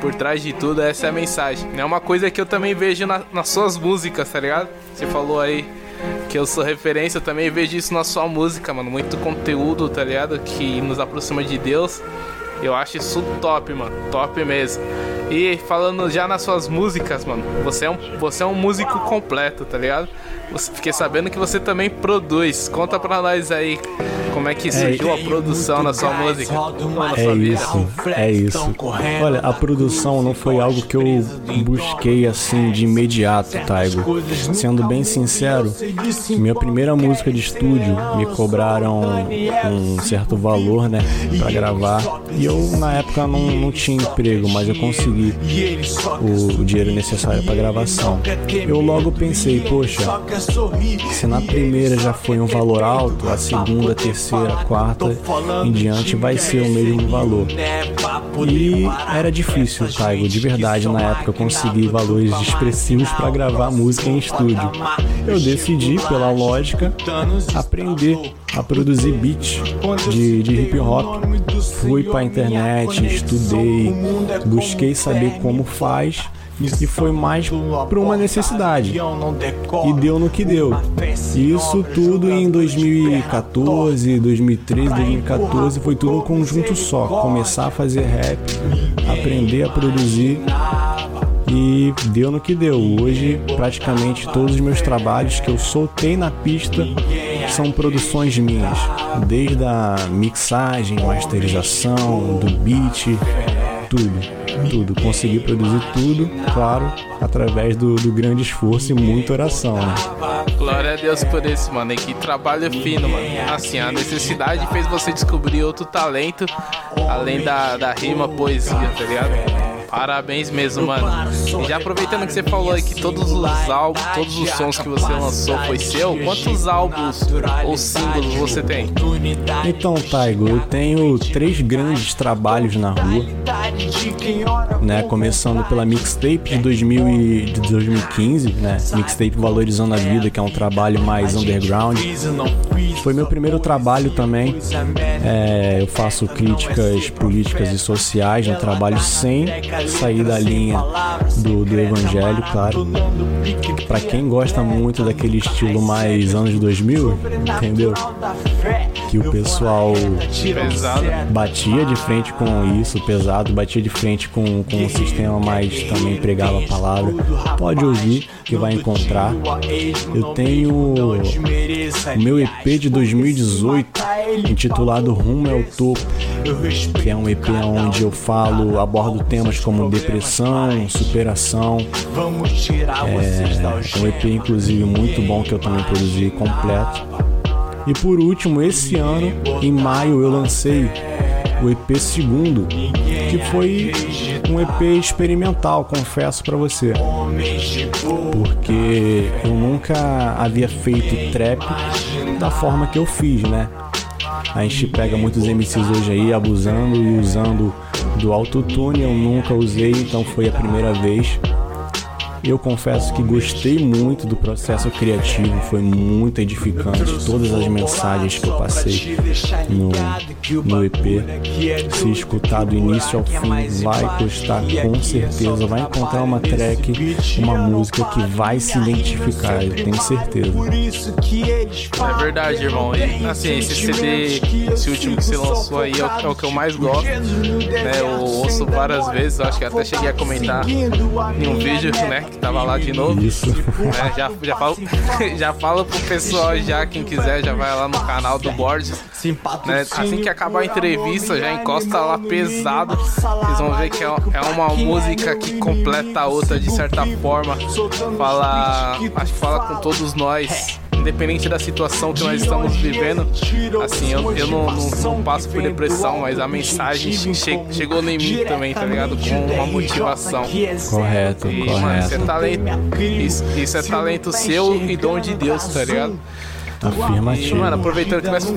Por trás de tudo, essa é a mensagem. É uma coisa que eu também vejo na, nas suas músicas, tá ligado? Você falou aí que eu sou referência, também vejo isso na sua música, mano. Muito conteúdo, tá ligado? Que nos aproxima de Deus. Eu acho isso top, mano. Top mesmo. E falando já nas suas músicas, mano, você é um, você é um músico completo, tá ligado? Você, fiquei sabendo que você também produz. Conta pra nós aí como é que surgiu a produção na sua música. Na É sua vida. isso, é isso. Olha, a produção não foi algo que eu busquei assim de imediato, Taigo. Sendo bem sincero, minha primeira música de estúdio me cobraram um certo valor, né, pra gravar. E eu na época não, não tinha emprego, mas eu consegui o, o dinheiro necessário pra gravação. Eu logo pensei, poxa, se na primeira já foi um valor alto, a segunda, terceira, quarta em diante vai ser o mesmo valor. E era difícil, Taigo, de verdade, na época conseguir valores expressivos para gravar música em estúdio. Eu decidi, pela lógica, aprender a produzir beat de, de hip hop. Fui pra internet, estudei, busquei saber como faz e foi mais por uma necessidade. E deu no que deu. Isso tudo em 2014, 2013, 2014 foi tudo um conjunto só. Começar a fazer rap, aprender a produzir e deu no que deu. Hoje, praticamente todos os meus trabalhos que eu soltei na pista são produções minhas, desde a mixagem, masterização, do beat, tudo tudo. Consegui produzir tudo, claro, através do, do grande esforço e muita oração, né? Glória a Deus por isso, mano. E que trabalho fino, mano. Assim, a necessidade fez você descobrir outro talento, além da, da rima, poesia, tá ligado? Parabéns mesmo, mano. E já aproveitando que você falou aí que todos os álbuns, todos os sons que você lançou foi seu, quantos álbuns ou símbolos você tem? Então, Taigo, eu tenho três grandes trabalhos na rua, né? Começando pela mixtape de, 2000 e, de 2015, né? Mixtape Valorizando a Vida, que é um trabalho mais underground. Foi meu primeiro trabalho também. É, eu faço críticas políticas e sociais no trabalho sem sair da linha do, do evangelho, claro. Para quem gosta muito daquele estilo mais anos 2000, entendeu? Que o pessoal batia de frente com isso, pesado, batia de frente com, com o sistema, mas também pregava a palavra. Pode ouvir que vai encontrar. Eu tenho o meu EP de 2018 intitulado Rumo ao Topo, que é um EP onde eu falo, abordo temas como depressão, superação. É um EP inclusive muito bom que eu também produzi completo. E por último, esse ano, em maio, eu lancei o EP segundo, que foi um EP experimental, confesso para você. Porque eu nunca havia feito trap da forma que eu fiz, né? A gente pega muitos MCs hoje aí abusando e usando do autotune, eu nunca usei, então foi a primeira vez. Eu confesso que gostei muito do processo criativo, foi muito edificante. Todas as mensagens que eu passei no, no EP, se escutar do início ao fim, vai gostar com certeza. Vai encontrar uma track, uma música que vai se identificar, eu tenho certeza. É verdade, irmão. E, assim, esse CD, esse último que você lançou aí é o, é o que eu mais gosto. Né? Eu ouço várias vezes, acho que até cheguei a comentar em um vídeo, né? Que tava lá de novo. Isso. É, já, já, falo, já falo pro pessoal já, quem quiser, já vai lá no canal do Borges. Né? Assim que acabar a entrevista, já encosta lá pesado. Vocês vão ver que é, é uma música que completa a outra de certa forma. Fala. Acho que fala com todos nós independente da situação que nós estamos vivendo, assim, eu, eu não, não, não passo por depressão, mas a mensagem che chegou em mim também, tá ligado? Com uma motivação. Correto, e, correto. Mano, isso é talento. Isso, isso é talento seu e dom de Deus, tá ligado? Afirmativo. Mano, aproveitando que nós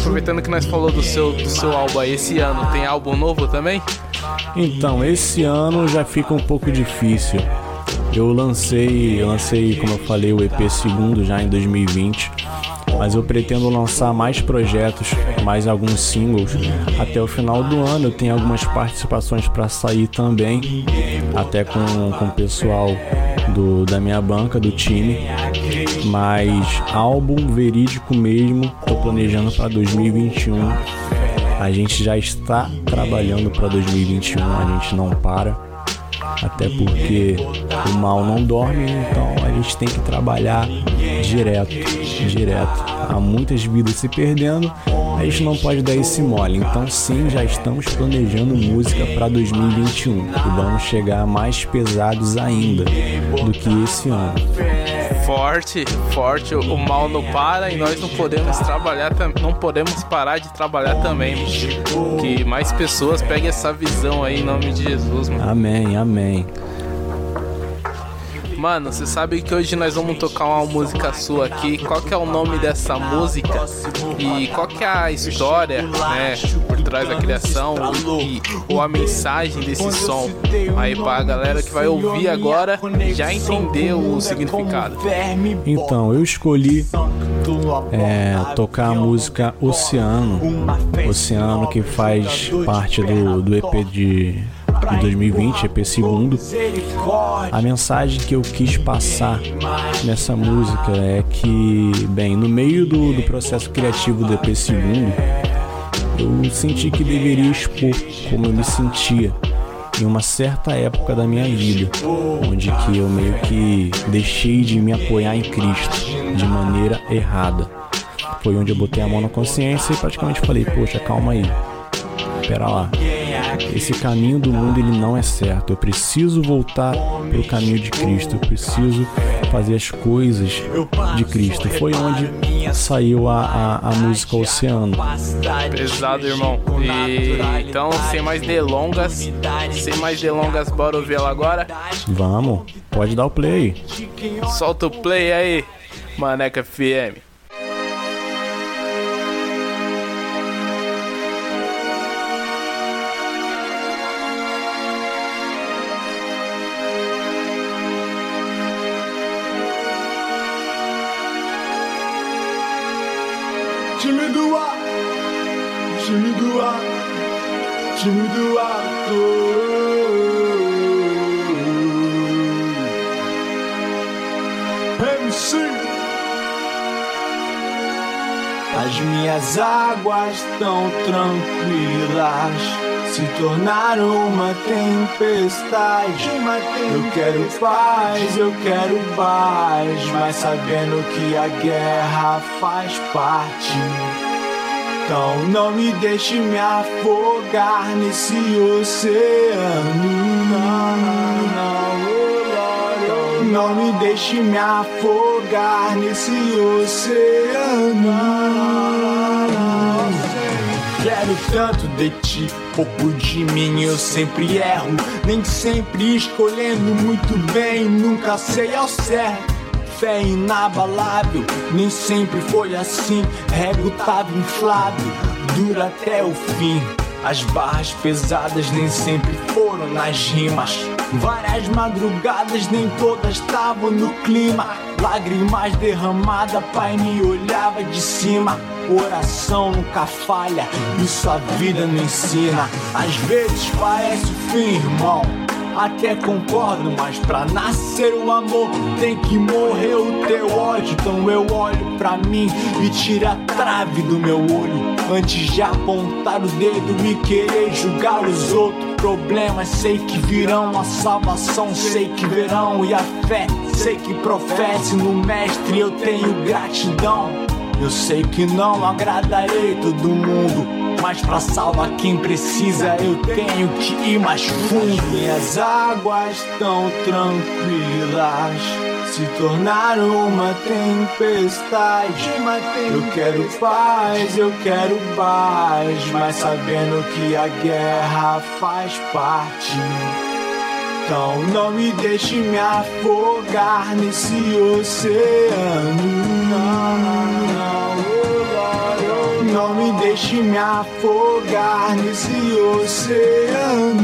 aproveitando que nós falou do seu do seu álbum aí, esse ano tem álbum novo também? Então, esse ano já fica um pouco difícil. Eu lancei, eu lancei, como eu falei, o EP segundo já em 2020, mas eu pretendo lançar mais projetos, mais alguns singles até o final do ano. Eu tenho algumas participações para sair também, até com, com o pessoal do, da minha banca, do time. Mas álbum verídico mesmo, tô planejando para 2021. A gente já está trabalhando para 2021, a gente não para até porque o mal não dorme, então a gente tem que trabalhar direto, direto. Há muitas vidas se perdendo, a gente não pode dar esse mole. Então sim, já estamos planejando música para 2021 e vamos chegar mais pesados ainda do que esse ano forte, forte, o mal não para e nós não podemos trabalhar, não podemos parar de trabalhar também. Que mais pessoas peguem essa visão aí em nome de Jesus, mano. Amém, amém. Mano, você sabe que hoje nós vamos tocar uma música sua aqui. Qual que é o nome dessa música? E qual que é a história, né, por trás da criação e, ou a mensagem desse som? Aí pra galera que vai ouvir agora já entender o significado. Então, eu escolhi é, tocar a música Oceano. Oceano que faz parte do, do EP de de 2020, EP segundo. A mensagem que eu quis passar nessa música é que, bem, no meio do, do processo criativo do EP segundo, eu senti que deveria expor como eu me sentia em uma certa época da minha vida, onde que eu meio que deixei de me apoiar em Cristo de maneira errada. Foi onde eu botei a mão na consciência e praticamente falei, poxa, calma aí. Pera lá. Esse caminho do mundo ele não é certo. Eu preciso voltar para o caminho de Cristo. Eu preciso fazer as coisas de Cristo. Foi onde saiu a, a, a música Oceano. Pesado, irmão. E então, sem mais delongas, sem mais delongas, bora ouvir ela agora? Vamos, pode dar o play. Solta o play aí, Maneca FM. Do ar, time do ar. MC. As minhas águas tão tranquilas se tornaram uma tempestade. Eu quero paz, eu quero paz, mas sabendo que a guerra faz parte. Então não me deixe me afogar nesse oceano. Não, me deixe me afogar nesse oceano. Quero tanto de ti, pouco de mim eu sempre erro. Nem sempre escolhendo muito bem, nunca sei ao certo. Fé inabalável, nem sempre foi assim. Rego tava inflado, dura até o fim. As barras pesadas nem sempre foram nas rimas. Várias madrugadas, nem todas estavam no clima. Lágrimas derramadas, pai me olhava de cima. Oração nunca falha, isso a vida me ensina. Às vezes parece o fim, irmão. Até concordo, mas pra nascer o amor tem que morrer o teu ódio. Então eu olho pra mim e tiro a trave do meu olho. Antes de apontar o dedo e querer julgar os outros. Problemas sei que virão, a salvação sei que verão. E a fé sei que professe no Mestre eu tenho gratidão. Eu sei que não agradarei todo mundo, mas pra salvar quem precisa eu tenho que ir mais fundo. Minhas águas tão tranquilas se tornaram uma tempestade. Eu quero paz, eu quero paz, mas sabendo que a guerra faz parte. Então não me deixe me afogar nesse oceano. Não, não, me deixe me afogar nesse oceano.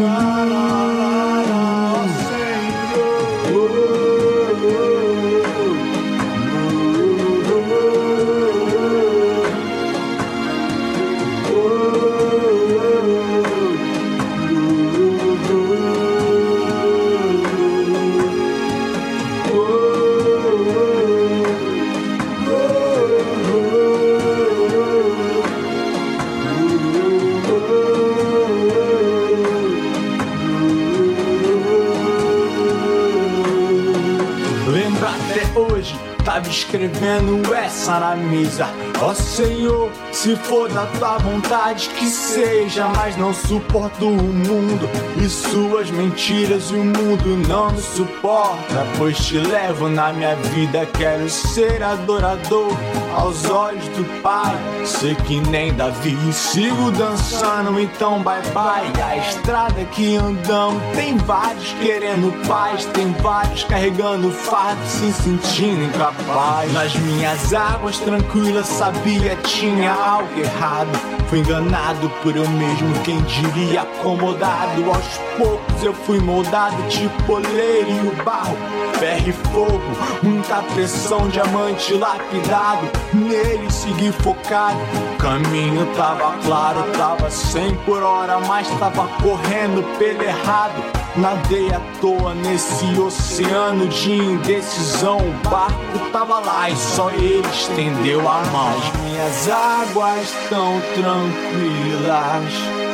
Escrevendo essa na mesa. Ó Senhor, se for da tua vontade que seja, mas não suporto o mundo e suas mentiras. O mundo não me suporta, pois te levo na minha vida. Quero ser adorador aos olhos do Pai. Sei que nem Davi, sigo dançando, então bye bye. A estrada que andamos tem vários querendo paz, tem vários carregando fardo, se sentindo incapaz. Nas minhas águas tranquilas, sabia tinha algo errado. Fui enganado por eu mesmo, quem diria acomodado. Aos poucos eu fui moldado, tipo oleiro e o barro. Ferro e fogo, muita pressão, diamante lapidado. Nele segui focado. O caminho tava claro, tava 100 por hora, mas tava correndo pelo errado. Nadei à toa nesse oceano de indecisão. O barco tava lá e só ele estendeu a mão. As minhas águas tão tranquilas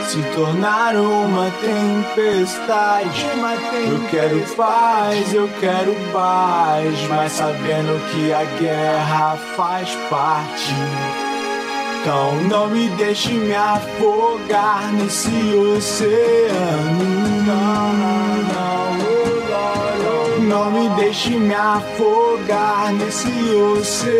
se tornaram uma tempestade. Eu quero paz, eu quero paz, mas sabendo que a guerra faz parte. Então não me deixe me afogar nesse oceano. Não, não, não, não me deixe me afogar nesse oceano.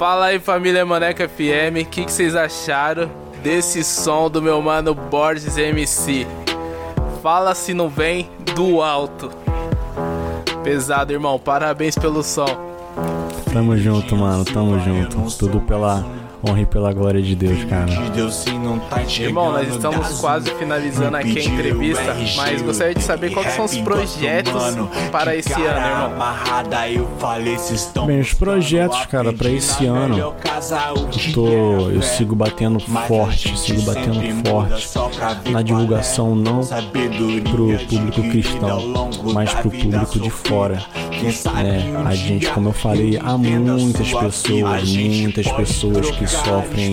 Fala aí família Maneca FM, o que, que vocês acharam desse som do meu mano Borges MC? Fala se não vem do alto. Pesado, irmão, parabéns pelo som. Tamo junto, mano, tamo junto. Tudo pela honra e pela glória de Deus, cara. Irmão, nós estamos quase finalizando aqui a entrevista, mas gostaria de saber quais são os projetos para esse ano, irmão. Bem, os projetos, cara, pra esse ano, eu tô, eu sigo batendo forte, sigo batendo forte na divulgação não pro público cristão, mas pro público de fora. É, a gente, como eu falei, há muitas pessoas, muitas pessoas que sofrem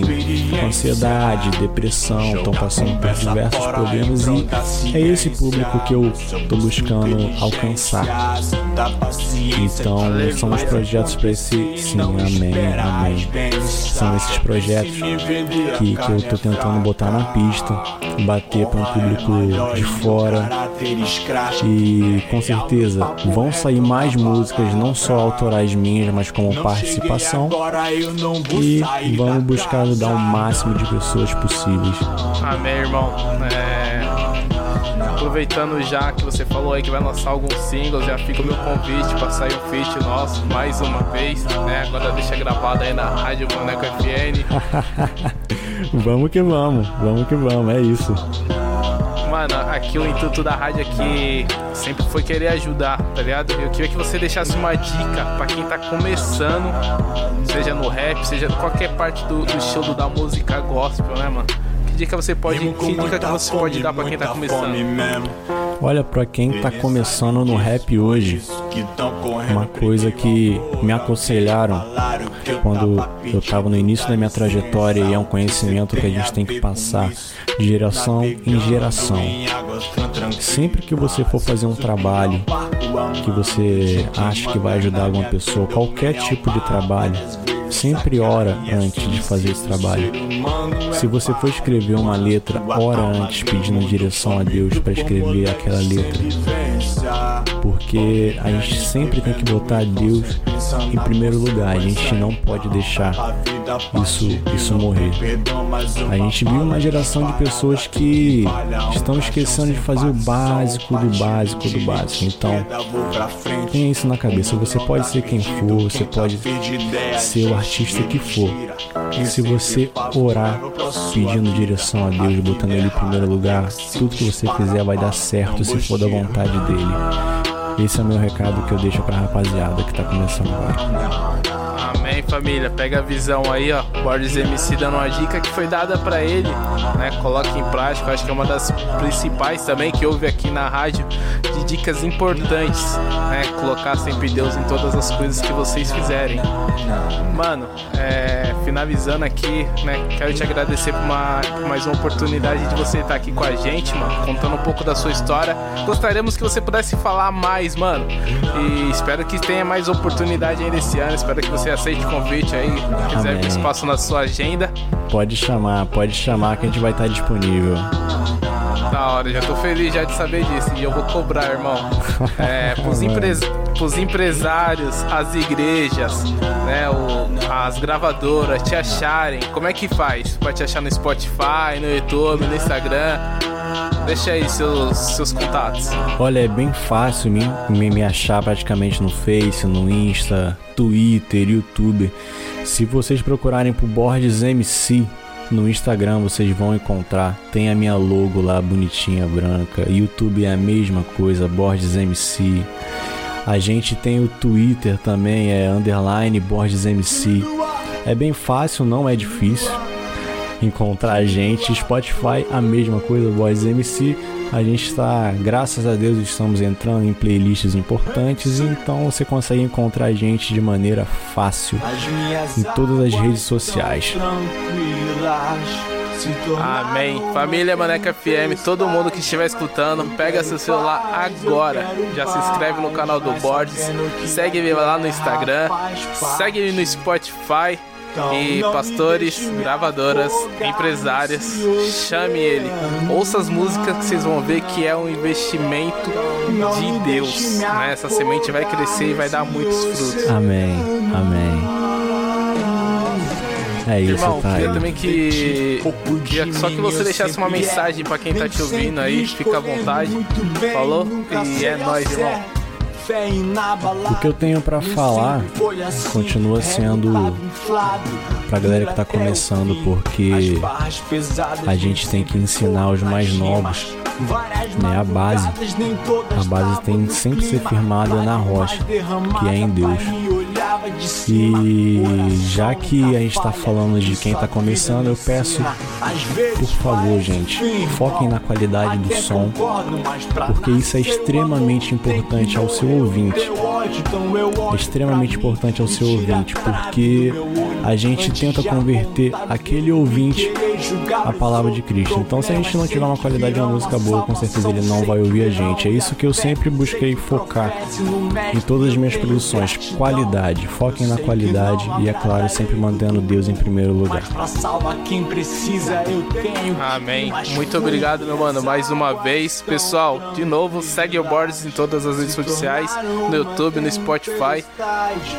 com ansiedade, depressão, estão passando por diversos problemas e é esse público que eu tô buscando alcançar. Então, são os projetos para esse. Sim, amém, amém. São esses projetos que, que eu tô tentando botar na pista, bater para um público de fora. E com certeza vão sair mais músicas, não só autorais minhas, mas como participação. E vamos buscar ajudar o máximo de pessoas possíveis. Amém, irmão. É, Aproveitando já que você falou aí que vai lançar alguns singles, já fica o meu convite para sair um feat nosso mais uma vez, né? Agora deixa gravado aí na Rádio Boneco FN. vamos que vamos, vamos que vamos, é isso. Mano, aqui o intuito da rádio aqui sempre foi querer ajudar, tá ligado? Eu queria que você deixasse uma dica para quem tá começando, seja no rap, seja qualquer parte do, do da música gospel, né, mano? Que dica você pode, que dica que você pode dar para quem tá começando? Olha, pra quem tá começando no rap hoje, uma coisa que me aconselharam quando eu tava no início da minha trajetória e é um conhecimento que a gente tem que passar de geração em geração. Sempre que você for fazer um trabalho que você acha que vai ajudar alguma pessoa, qualquer tipo de trabalho, sempre ora antes de fazer esse trabalho. Se você for escrever uma letra, ora antes pedindo direção a Deus para escrever aquela letra. Porque a gente sempre tem que botar Deus em primeiro lugar. A gente não pode deixar isso, isso morrer. A gente vive uma geração de pessoas que estão esquecendo de fazer o básico do básico do básico. Então, tenha isso na cabeça. Você pode ser quem for, você pode ser o artista que for. Se você orar pedindo direção a Deus, botando Ele em primeiro lugar, tudo que você fizer vai dar certo se for da vontade dele. Esse é o meu recado que eu deixo pra rapaziada que tá começando agora. Amém, família. Pega a visão aí, ó. Borges MC dando uma dica que foi dada pra ele, né? Coloque em prática. Acho que é uma das principais também que houve aqui na rádio de dicas importantes, né? Colocar sempre Deus em todas as coisas que vocês fizerem. Mano, é, finalizando aqui, né? Quero te agradecer por, uma, por mais uma oportunidade de você estar aqui com a gente, mano, contando um pouco da sua história. Gostaríamos que você pudesse falar mais, mano. E espero que tenha mais oportunidade ainda esse ano. Espero que você aceite o convite aí, quiser Amém. espaço na sua agenda. Pode chamar, pode chamar que a gente vai estar disponível. Da hora, já tô feliz já de saber disso. E eu vou cobrar, irmão. É, pros, empres... pros empresários, as igrejas, né? O... As gravadoras te acharem. Como é que faz? Pra te achar no Spotify, no YouTube, no Instagram. Deixa aí seus, seus contatos. Olha, é bem fácil me, me, me achar praticamente no Face, no Insta, Twitter, YouTube. Se vocês procurarem por Borges MC no Instagram, vocês vão encontrar. Tem a minha logo lá bonitinha, branca. YouTube é a mesma coisa, Borges MC. A gente tem o Twitter também, é underline Borges MC. É bem fácil, não é difícil encontrar a gente. Spotify, a mesma coisa, Voz MC. A gente está, graças a Deus, estamos entrando em playlists importantes, então você consegue encontrar a gente de maneira fácil em todas as redes sociais. Amém. Família Maneca FM, todo mundo que estiver escutando, pega seu celular agora. Já se inscreve no canal do Borges, segue ele lá no Instagram, segue ele no Spotify. E pastores, gravadoras, empresárias, chame ele. Ouça as músicas que vocês vão ver que é um investimento de Deus. Né? Essa semente vai crescer e vai dar muitos frutos. Amém, amém. É isso, Irmão, tá queria também que, que só que você deixasse uma mensagem pra quem tá te ouvindo aí, fica à vontade. Falou? E é nóis, irmão. O que eu tenho pra falar continua sendo pra galera que tá começando, porque a gente tem que ensinar os mais novos, né? A base. A base tem que sempre ser firmada na rocha, que é em Deus. E já que a gente tá falando de quem tá começando, eu peço, por favor, gente, foquem na qualidade do som, porque isso é extremamente importante ao seu ouvinte. É extremamente importante ao seu ouvinte, porque a gente tenta converter aquele ouvinte à palavra de Cristo. Então, se a gente não tiver uma qualidade de uma música boa, com certeza ele não vai ouvir a gente. É isso que eu sempre busquei focar em todas as minhas produções: qualidade. Foquem na qualidade e, é claro, sempre mantendo Deus em primeiro lugar. Amém. Muito obrigado, meu mano, mais uma vez. Pessoal, de novo, segue o Borges em todas as redes sociais, no YouTube, no Spotify.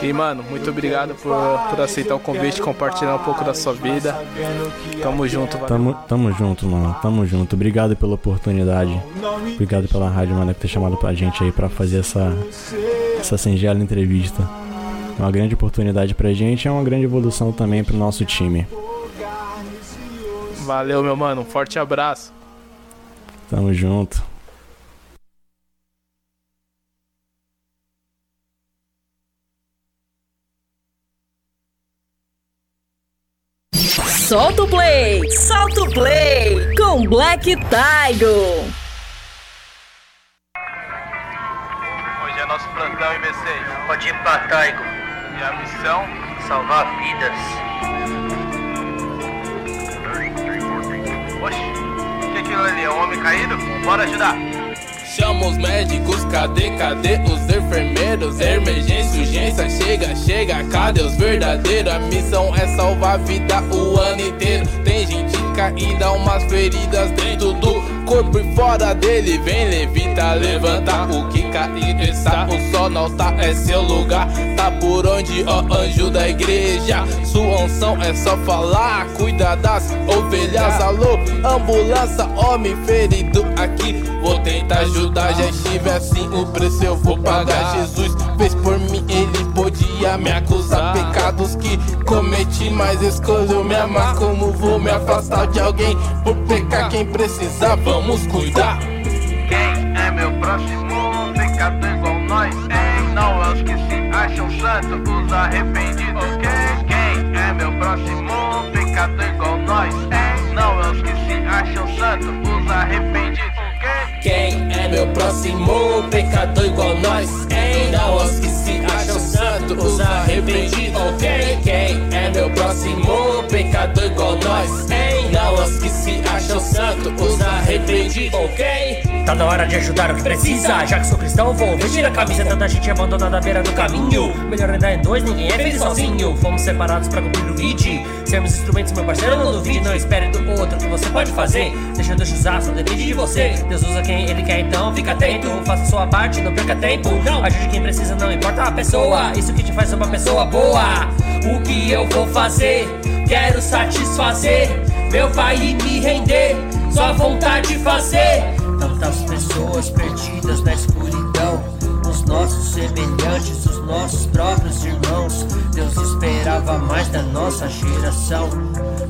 E, mano, muito obrigado por, por aceitar o convite, compartilhar um pouco da sua vida. Tamo junto, valeu. Tamo, tamo junto, mano. Tamo junto. Obrigado pela oportunidade. Obrigado pela rádio, mano, por ter chamado pra gente aí pra fazer essa, essa singela entrevista. É uma grande oportunidade pra gente e é uma grande evolução também pro nosso time. Valeu, meu mano. Um forte abraço. Tamo junto. Solta o play, solta o play com Black Tiger. Hoje é nosso plantão, hein, BC? Pode ir pra Taigo. E a missão? Salvar vidas. Oxi, o que é aquilo ali? É um homem caído? Bora ajudar. Chama os médicos, cadê, cadê os enfermeiros? Emergência, urgência, chega, chega, cadê os verdadeiros? A missão é salvar a vida o ano inteiro. Tem gente caída, umas feridas dentro do corpo e fora dele. Vem, levita, levanta o que cair está. O sol não tá, é seu lugar. Tá por onde, ó, anjo da igreja. Sua unção é só falar. Cuida das ovelhas, alô, ambulância, homem ferido aqui. Vou tentar ajudar, já estive assim. O preço eu vou pagar. Jesus fez por mim, ele podia me acusar. Pecados que cometi, mas escolheu me amar. Como vou me afastar de alguém por pecar? Quem precisar, vamos cuidar. Quem é meu próximo pecador igual nós? Hein? Não é os que se acham santos, os arrependidos. Quem? Quem é meu próximo pecador igual nós? Hein? Não é os que se acham santos, os arrependidos. Quem é meu próximo pecador igual nós? Hein? Não os que se acham santos, os arrependidos. Ok? Quem é meu próximo pecador igual nós? Hein? Não os que se acham santos, os arrependidos. Ok? Tá na hora de ajudar o que precisa. Já que sou cristão, vou vestir a camisa. Tanta gente abandonada à beira do caminho. Melhor andar em dois, ninguém é feliz sozinho. Fomos separados pra cumprir o vid. Sermos instrumentos, meu parceiro, não duvide. Não espere do outro que você pode fazer. Deixa Deus usar, só depende de você. Deus usa quem ele quer, então fica atento. Faça sua parte, não perca tempo. Ajude quem precisa, não importa a pessoa. Isso que te faz uma pessoa boa. O que eu vou fazer? Quero satisfazer meu pai e me render. Só vontade de fazer. Tantas pessoas perdidas na escuridão. Os nossos semelhantes, os nossos próprios irmãos. Deus esperava mais da nossa geração.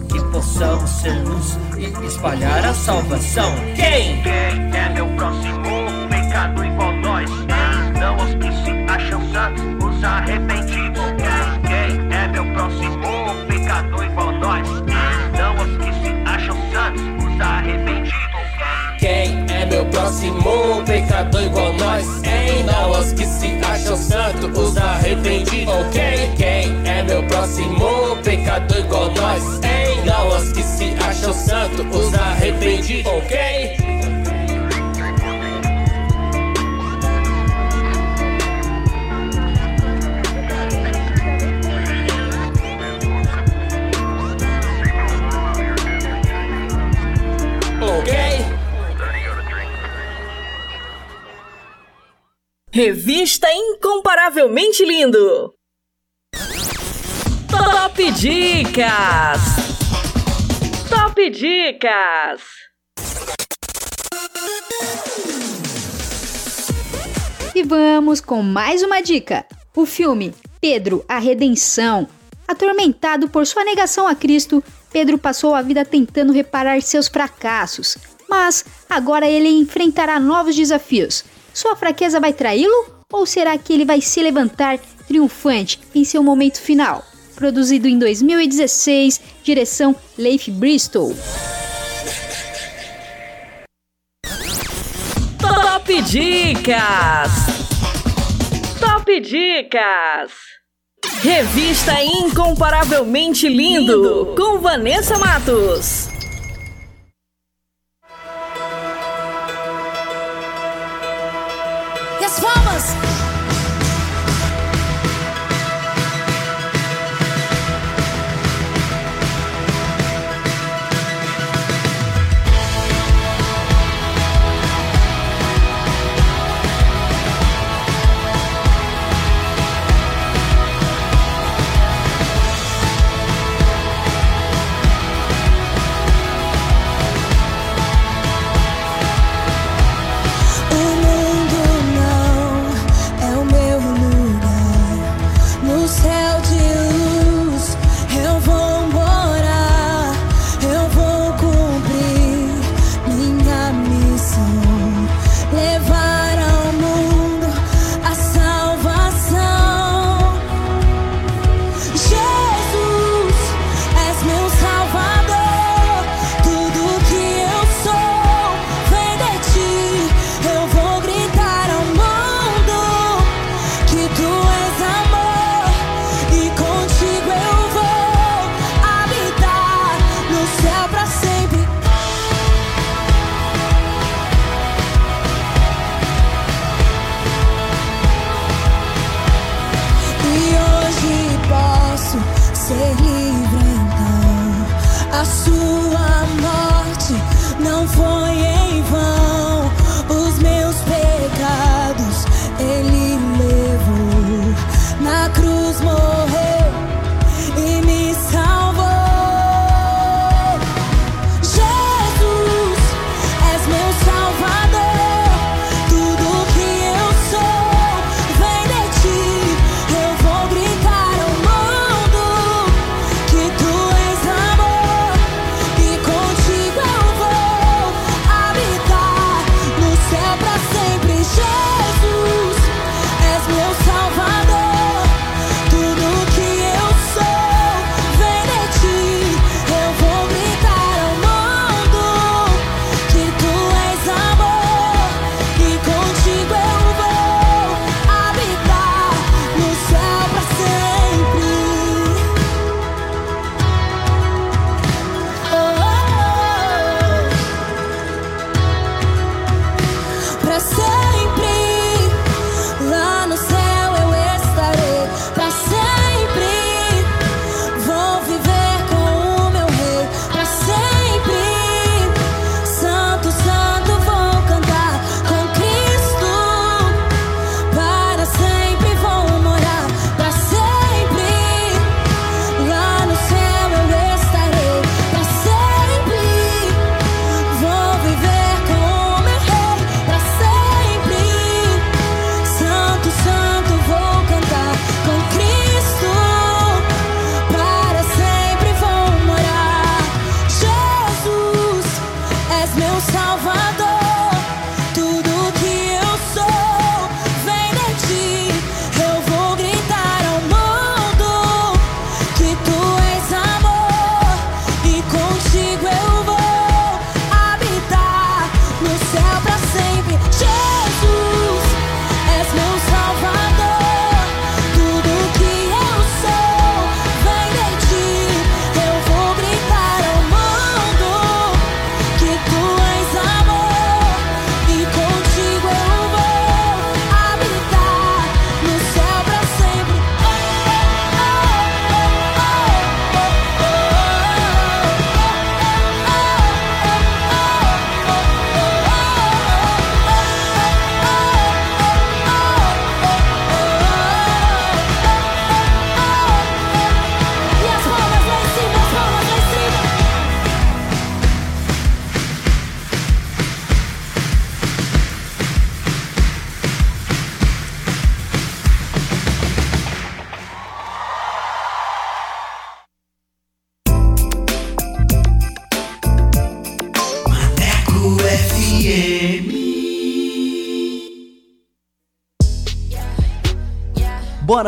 Que possamos ser luz e espalhar a salvação. Quem? Quem é meu próximo pecado igual nós? Não os que se acham santos, os arrependidos. Próximo pecador igual nós? Hein? Não os que se acham santos, os arrependidos. Ok? Quem é meu próximo pecador igual nós? Hein? Não os que se acham santos, os arrependidos. Ok? Revista Incomparavelmente Lindo. Top Dicas. Top Dicas. E vamos com mais uma dica. O filme Pedro, a Redenção. Atormentado por sua negação a Cristo, Pedro passou a vida tentando reparar seus fracassos. Mas agora ele enfrentará novos desafios. Sua fraqueza vai traí-lo? Ou será que ele vai se levantar triunfante em seu momento final? Produzido em 2016, direção Leif Bristol. Top Dicas. Top Dicas. Revista Incomparavelmente Lindo, com Vanessa Matos. E as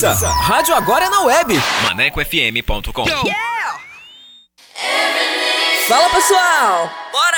Rádio agora é na web. ManecoFM.com Fala pessoal! Bora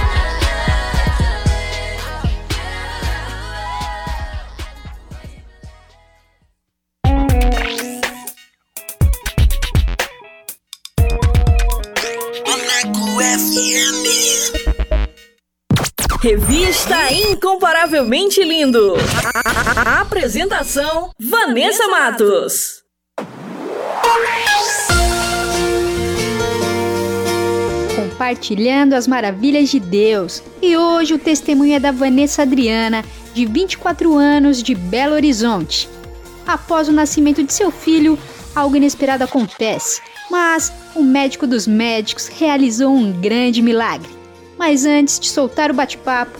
Revista Incomparavelmente Lindo. A- Apresentação: Vanessa Matos. compartilhando as maravilhas de Deus. E hoje o testemunho é da Vanessa Adriana, de 24 anos, de Belo Horizonte. Após o nascimento de seu filho, algo inesperado acontece, mas o médico dos médicos realizou um grande milagre. Mas antes de soltar o bate-papo,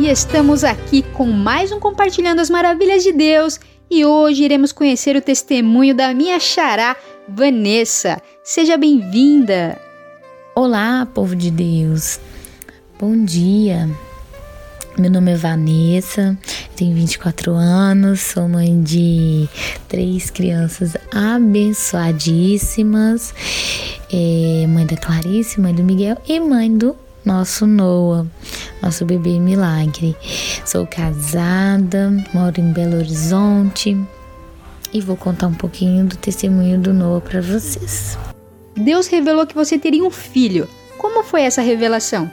E estamos aqui com mais um Compartilhando as Maravilhas de Deus. E hoje iremos conhecer o testemunho da minha xará, Vanessa. Seja bem-vinda! Olá, povo de Deus. Bom dia. Meu nome é Vanessa, tenho 24 anos, sou mãe de três crianças abençoadíssimas, é, mãe da Clarice, mãe do Miguel e mãe do nosso Noah, nosso bebê milagre. Sou casada, moro em Belo Horizonte e vou contar um pouquinho do testemunho do Noah para vocês. Deus revelou que você teria um filho. Como foi essa revelação?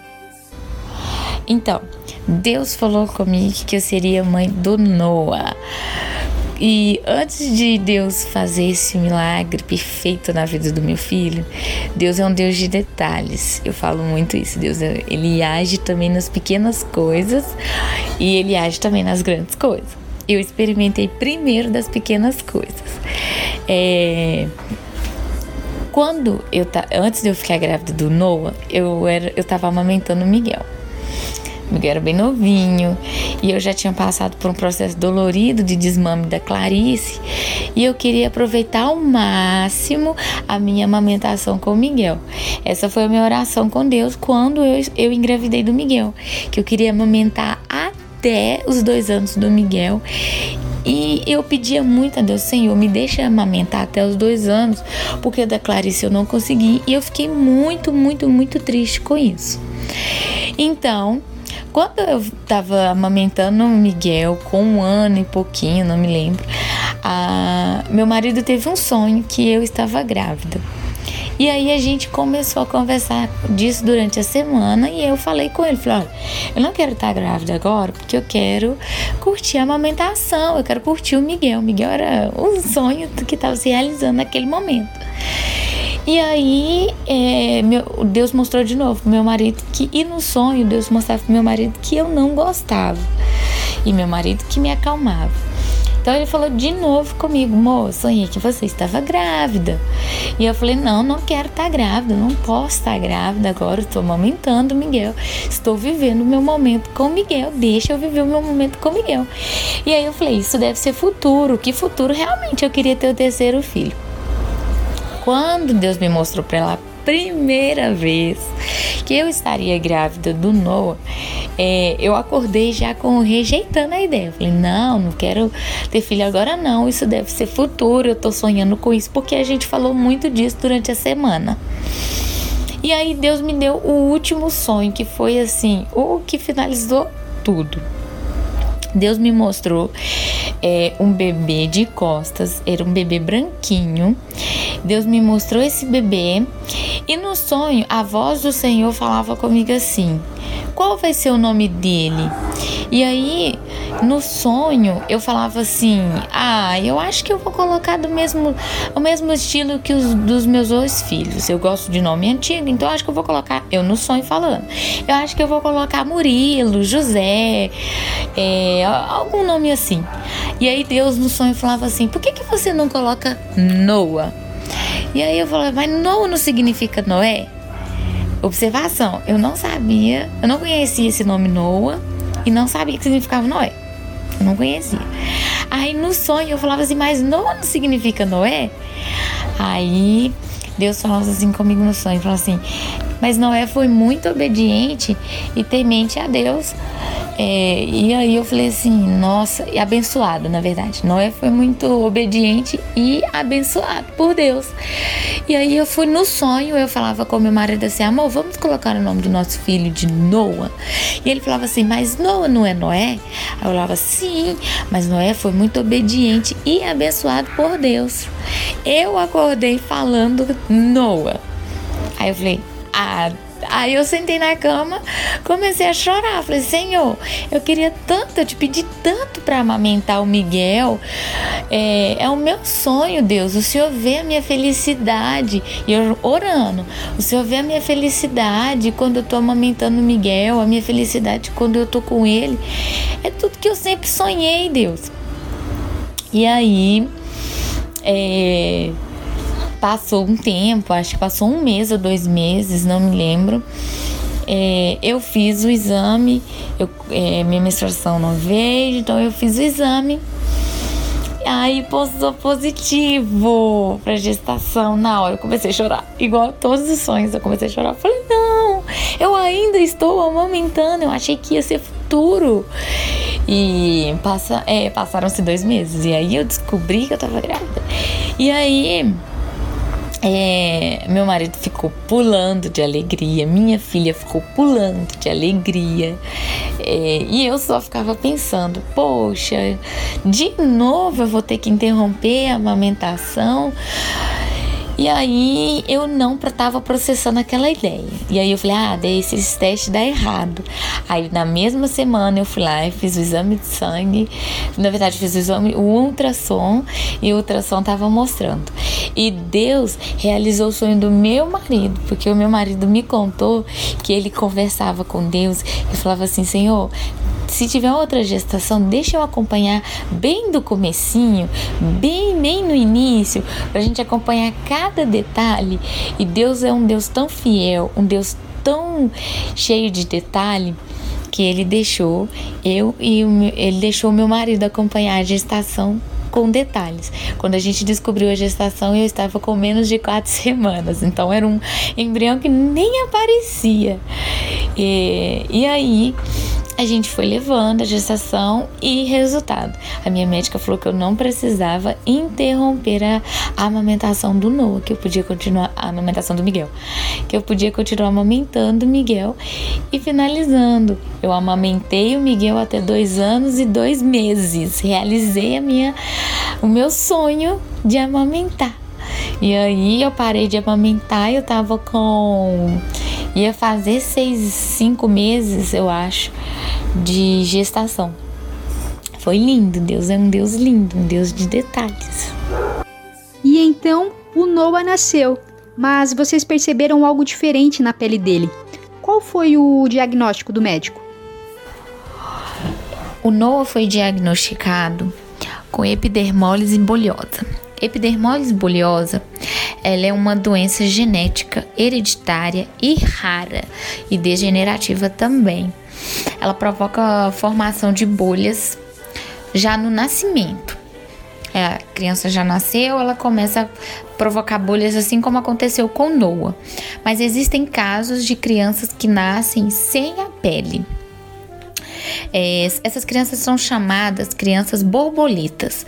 Então, Deus falou comigo que eu seria mãe do Noah. E antes de Deus fazer esse milagre perfeito na vida do meu filho, Deus é um Deus de detalhes. Eu falo muito isso. Deus ele age também nas pequenas coisas e ele age também nas grandes coisas. Eu experimentei primeiro das pequenas coisas. É, quando eu antes de eu ficar grávida do Noah, eu era eu amamentando o Miguel. Miguel era bem novinho e eu já tinha passado por um processo dolorido de desmame da Clarice e eu queria aproveitar ao máximo a minha amamentação com o Miguel. Essa foi a minha oração com Deus quando eu, eu engravidei do Miguel, que eu queria amamentar até os dois anos do Miguel E eu pedia muito a Deus, Senhor, me deixa amamentar até os dois anos, porque da Clarice eu não consegui. E eu fiquei muito, muito, muito triste com isso. Então, quando eu tava amamentando o Miguel, com um ano e pouquinho, não me lembro, a... meu marido teve um sonho que eu estava grávida. E aí a gente começou a conversar disso durante a semana e eu falei com ele, falei, olha, eu não quero estar grávida agora porque eu quero curtir a amamentação, eu quero curtir o Miguel. O Miguel era um sonho que estava se realizando naquele momento. E aí, é, meu, Deus mostrou de novo pro meu marido que, e no sonho, Deus mostrava pro meu marido que eu não gostava. E meu marido que me acalmava. Então ele falou de novo comigo, moço, sonhei que você estava grávida. E eu falei, não, não quero estar grávida, não posso estar grávida agora, estou amamentando o Miguel. Estou vivendo o meu momento com o Miguel, deixa eu viver o meu momento com o Miguel. E aí eu falei, isso deve ser futuro, que futuro realmente eu queria ter o terceiro filho quando Deus me mostrou para ela a primeira vez que eu estaria grávida do Noah, é, eu acordei já com rejeitando a ideia. Eu falei, não, não quero ter filho agora não, isso deve ser futuro, eu tô sonhando com isso, porque a gente falou muito disso durante a semana. E aí Deus me deu o último sonho, que foi assim, o que finalizou tudo. Deus me mostrou é, um bebê de costas, era um bebê branquinho. Deus me mostrou esse bebê e no sonho a voz do Senhor falava comigo assim: qual vai ser o nome dele? E aí, no sonho, eu falava assim: ah, eu acho que eu vou colocar do mesmo, o mesmo estilo que os dos meus dois filhos. Eu gosto de nome antigo, então acho que eu vou colocar, eu no sonho falando, eu acho que eu vou colocar Murilo, José, é, algum nome assim. E aí Deus no sonho falava assim: por que, que você não coloca Noah? E aí eu falava, mas Noah não significa Noé? Observação, eu não sabia, eu não conhecia esse nome Noah e não sabia que significava Noé. Eu não conhecia. Aí no sonho eu falava assim, mas Noah não significa Noé? Aí Deus falava assim comigo no sonho, falou assim, mas Noé foi muito obediente e temente a Deus é, e aí eu falei assim, nossa, e abençoado, na verdade. Noé foi muito obediente e abençoado por Deus. E aí eu fui no sonho, eu falava com meu marido assim, amor, vamos colocar o nome do nosso filho de Noah. E ele falava assim, mas Noah não é Noé? Aí eu falava, sim, mas Noé foi muito obediente e abençoado por Deus. Eu acordei falando Noah. Aí eu falei, ah, Aí eu sentei na cama, comecei a chorar. Falei, Senhor, eu queria tanto, eu te pedi tanto para amamentar o Miguel. É, é, o meu sonho, Deus. O Senhor vê a minha felicidade. E eu orando. O Senhor vê a minha felicidade quando eu tô amamentando o Miguel, a minha felicidade quando eu tô com ele. É tudo que eu sempre sonhei, Deus. E aí. É, Passou um tempo, acho que passou um mês ou dois meses, não me lembro. É, eu fiz o exame, eu, é, minha menstruação não veio, então eu fiz o exame. Aí postou positivo pra gestação. Na hora eu comecei a chorar, igual todos os sonhos. Eu comecei a chorar. falei, não, eu ainda estou amamentando. Eu achei que ia ser futuro. E passa, é, passaram-se dois meses. E aí eu descobri que eu tava grávida. E aí é, meu marido ficou pulando de alegria, minha filha ficou pulando de alegria, é, e eu só ficava pensando: poxa, de novo eu vou ter que interromper a amamentação. E aí eu não estava processando aquela ideia. E aí eu falei, ah, daí esses testes dá errado. Aí na mesma semana eu fui lá e fiz o exame de sangue. Na verdade, fiz o exame, o ultrassom, e o ultrassom estava mostrando. E Deus realizou o sonho do meu marido, porque o meu marido me contou que ele conversava com Deus e falava assim, Senhor, se tiver outra gestação, deixa eu acompanhar bem do comecinho, bem bem no início, para a gente acompanhar cada detalhe. E Deus é um Deus tão fiel, um Deus tão cheio de detalhe que ele deixou eu e ele deixou meu marido acompanhar a gestação com detalhes. Quando a gente descobriu a gestação, eu estava com menos de quatro semanas, então era um embrião que nem aparecia. E, e aí a gente foi levando a gestação e resultado. A minha médica falou que eu não precisava interromper a, amamentação do Noah, que eu podia continuar a amamentação do Miguel, que eu podia continuar amamentando o Miguel e finalizando. Eu amamentei o Miguel até dois anos e dois meses. Realizei a minha, o meu sonho de amamentar. E aí eu parei de amamentar, eu tava com. ia fazer seis, cinco meses, eu acho, de gestação. Foi lindo, Deus é um Deus lindo, um Deus de detalhes. E então o Noah nasceu, mas vocês perceberam algo diferente na pele dele. Qual foi o diagnóstico do médico? O Noah foi diagnosticado com epidermólise bolhosa. Epidermólise bolhosa, ela é uma doença genética hereditária e rara e degenerativa também. Ela provoca a formação de bolhas já no nascimento. É, a criança já nasceu, ela começa a provocar bolhas assim como aconteceu com Noah. Mas existem casos de crianças que nascem sem a pele. É, essas crianças são chamadas crianças borboletas,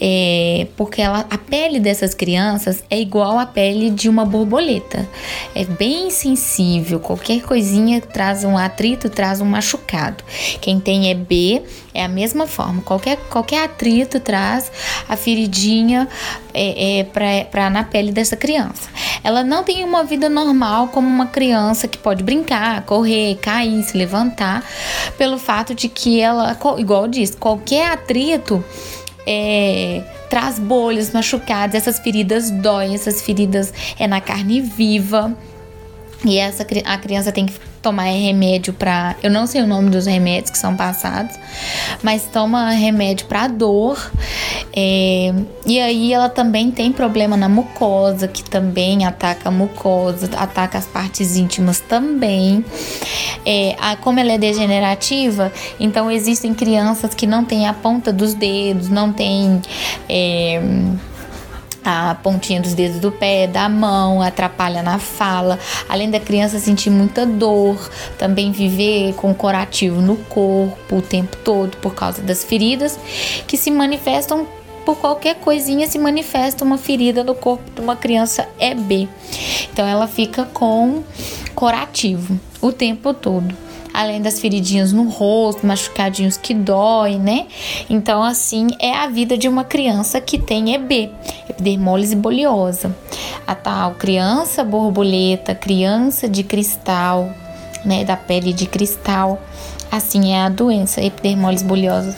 é, porque ela, a pele dessas crianças é igual à pele de uma borboleta. É bem sensível, qualquer coisinha traz um atrito, traz um machucado. Quem tem EB é a mesma forma, qualquer, qualquer atrito traz a feridinha é, é para na pele dessa criança. Ela não tem uma vida normal como uma criança que pode brincar, correr, cair, se levantar, pelo fato de que ela, igual disse, qualquer atrito é, traz bolhas, machucados, essas feridas doem, essas feridas é na carne viva. E essa a criança tem que tomar remédio para, eu não sei o nome dos remédios que são passados, mas toma remédio para dor. É, e aí ela também tem problema na mucosa, que também ataca a mucosa, ataca as partes íntimas também. É, a, como ela é degenerativa, então existem crianças que não têm a ponta dos dedos, não tem é, a pontinha dos dedos do pé, da mão, atrapalha na fala, além da criança sentir muita dor, também viver com corativo no corpo o tempo todo por causa das feridas que se manifestam por qualquer coisinha se manifesta uma ferida no corpo de uma criança EB. Então ela fica com corativo o tempo todo além das feridinhas no rosto, machucadinhos que dói, né? Então, assim, é a vida de uma criança que tem EB, epidermólise boliosa. A tal criança borboleta, criança de cristal, né, da pele de cristal. Assim é a doença epidermólise boliosa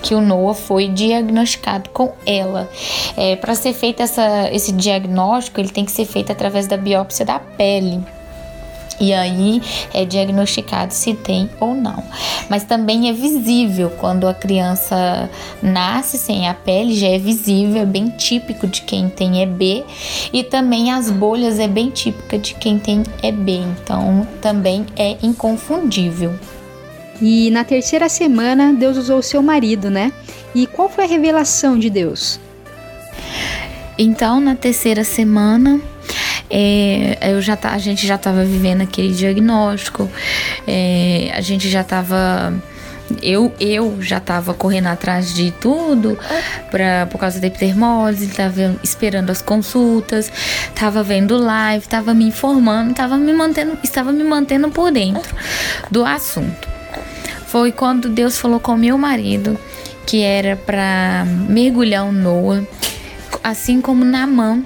que o Noah foi diagnosticado com ela. É, Para ser feito essa, esse diagnóstico, ele tem que ser feito através da biópsia da pele. E aí é diagnosticado se tem ou não. Mas também é visível quando a criança nasce sem a pele, já é visível, é bem típico de quem tem EB. E também as bolhas é bem típica de quem tem EB. Então também é inconfundível. E na terceira semana, Deus usou o seu marido, né? E qual foi a revelação de Deus? Então, na terceira semana, é, eu já a gente já estava vivendo aquele diagnóstico, é, a gente já estava eu, eu já estava correndo atrás de tudo pra, por causa da epidermose, estava esperando as consultas, estava vendo live, estava me informando, estava me mantendo, estava me mantendo por dentro do assunto. Foi quando Deus falou com meu marido que era para mergulhar o Noah, assim como na mão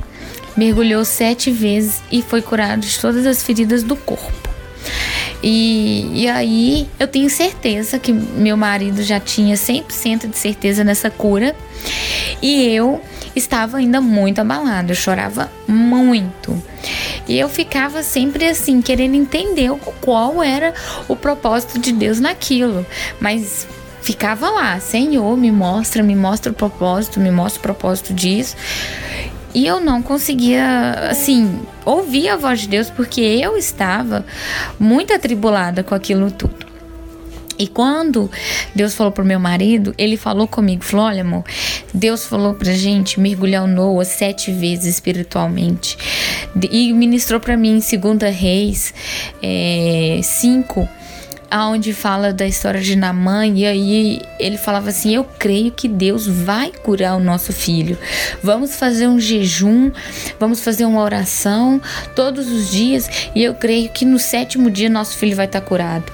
mergulhou sete vezes e foi curado de todas as feridas do corpo. E, e aí eu tenho certeza que meu marido já tinha 100% de certeza nessa cura e eu estava ainda muito abalada, eu chorava muito. E eu ficava sempre assim, querendo entender qual era o propósito de Deus naquilo. Mas ficava lá, Senhor, me mostra, me mostra o propósito, me mostra o propósito disso. E eu não conseguia, assim, ouvir a voz de Deus porque eu estava muito atribulada com aquilo tudo. E quando Deus falou pro meu marido, ele falou comigo, falou, olha amor, Deus falou pra gente mergulhar o Noah sete vezes espiritualmente. E ministrou para mim em 2 Reis 5, é, aonde fala da história de Namã e aí ele falava assim: "Eu creio que Deus vai curar o nosso filho. Vamos fazer um jejum, vamos fazer uma oração todos os dias e eu creio que no sétimo dia nosso filho vai estar curado".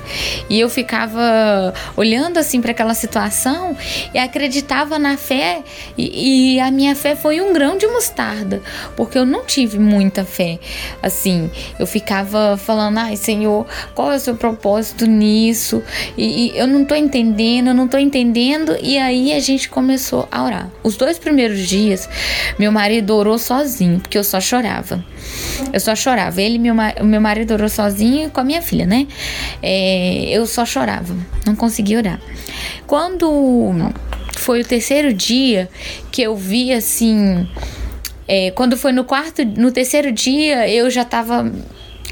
E eu ficava olhando assim para aquela situação e acreditava na fé e, e a minha fé foi um grão de mostarda, porque eu não tive muita fé. Assim, eu ficava falando: "Ai, Senhor, qual é o seu propósito nisso?" Isso e, e eu não tô entendendo, eu não tô entendendo. E aí a gente começou a orar. Os dois primeiros dias, meu marido orou sozinho, porque eu só chorava. Eu só chorava. Ele, meu, meu marido orou sozinho com a minha filha, né? É, eu só chorava, não conseguia orar. Quando foi o terceiro dia que eu vi assim. É, quando foi no quarto, no terceiro dia, eu já tava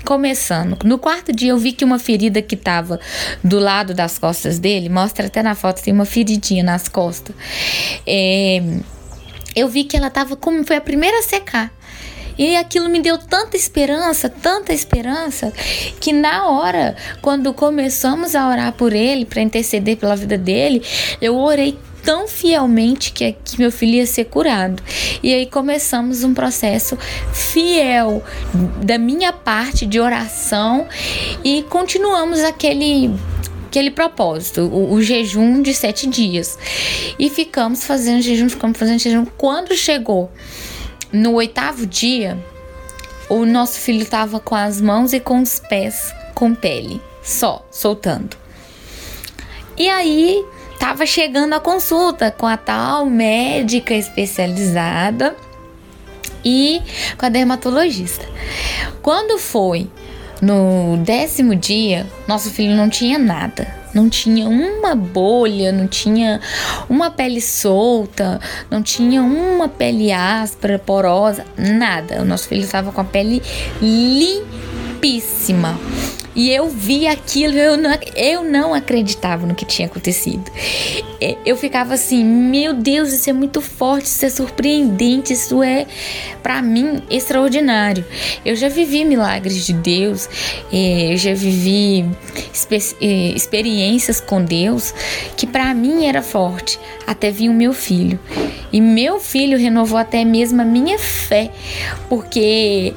começando. No quarto dia eu vi que uma ferida que estava do lado das costas dele, mostra até na foto, tem uma feridinha nas costas. É, eu vi que ela estava como foi a primeira a secar. E aquilo me deu tanta esperança, tanta esperança, que na hora, quando começamos a orar por ele, para interceder pela vida dele, eu orei tão fielmente que, que meu filho ia ser curado. E aí começamos um processo fiel da minha parte de oração e continuamos aquele aquele propósito, o, o, jejum de sete dias. E ficamos fazendo jejum, ficamos fazendo jejum. Quando chegou no oitavo dia, o nosso filho estava com as mãos e com os pés com pele, só soltando. E aí estava chegando a consulta com a tal médica especializada e com a dermatologista. Quando foi no décimo dia, nosso filho não tinha nada. Não tinha uma bolha, não tinha uma pele solta, não tinha uma pele áspera, porosa, nada. O nosso filho estava com a pele limpíssima. E eu vi aquilo, eu não, eu não acreditava no que tinha acontecido. Eu ficava assim, meu Deus, isso é muito forte, isso é surpreendente, isso é, para mim, extraordinário. Eu já vivi milagres de Deus, é, eu já vivi é, experiências com Deus que para mim era forte, até vir o meu filho. E meu filho renovou até mesmo a minha fé, porque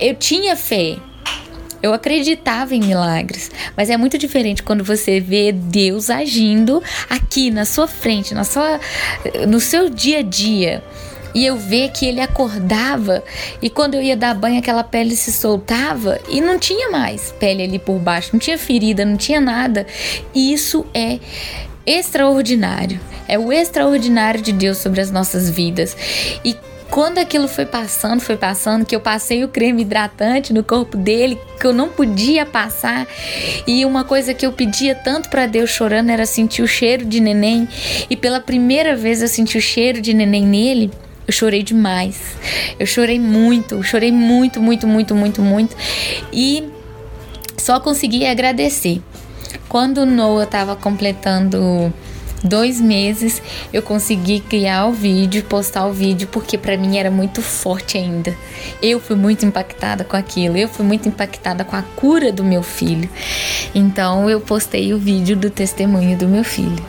eu tinha fé, eu acreditava em milagres, mas é muito diferente quando você vê Deus agindo aqui na sua frente, na sua, no seu dia a dia. E eu ver que ele acordava e quando eu ia dar banho aquela pele se soltava e não tinha mais pele ali por baixo, não tinha ferida, não tinha nada. Isso é extraordinário. É o extraordinário de Deus sobre as nossas vidas. E quando aquilo foi passando, foi passando, que eu passei o creme hidratante no corpo dele, que eu não podia passar. E uma coisa que eu pedia tanto para Deus chorando era sentir o cheiro de neném. E pela primeira vez eu senti o cheiro de neném nele. Eu chorei demais. Eu chorei muito, chorei muito, muito, muito, muito, muito. E só consegui agradecer. Quando o Noah estava completando dois meses eu consegui criar o vídeo, postar o vídeo, porque para mim era muito forte ainda. Eu fui muito impactada com aquilo, eu fui muito impactada com a cura do meu filho. Então eu postei o vídeo do testemunho do meu filho.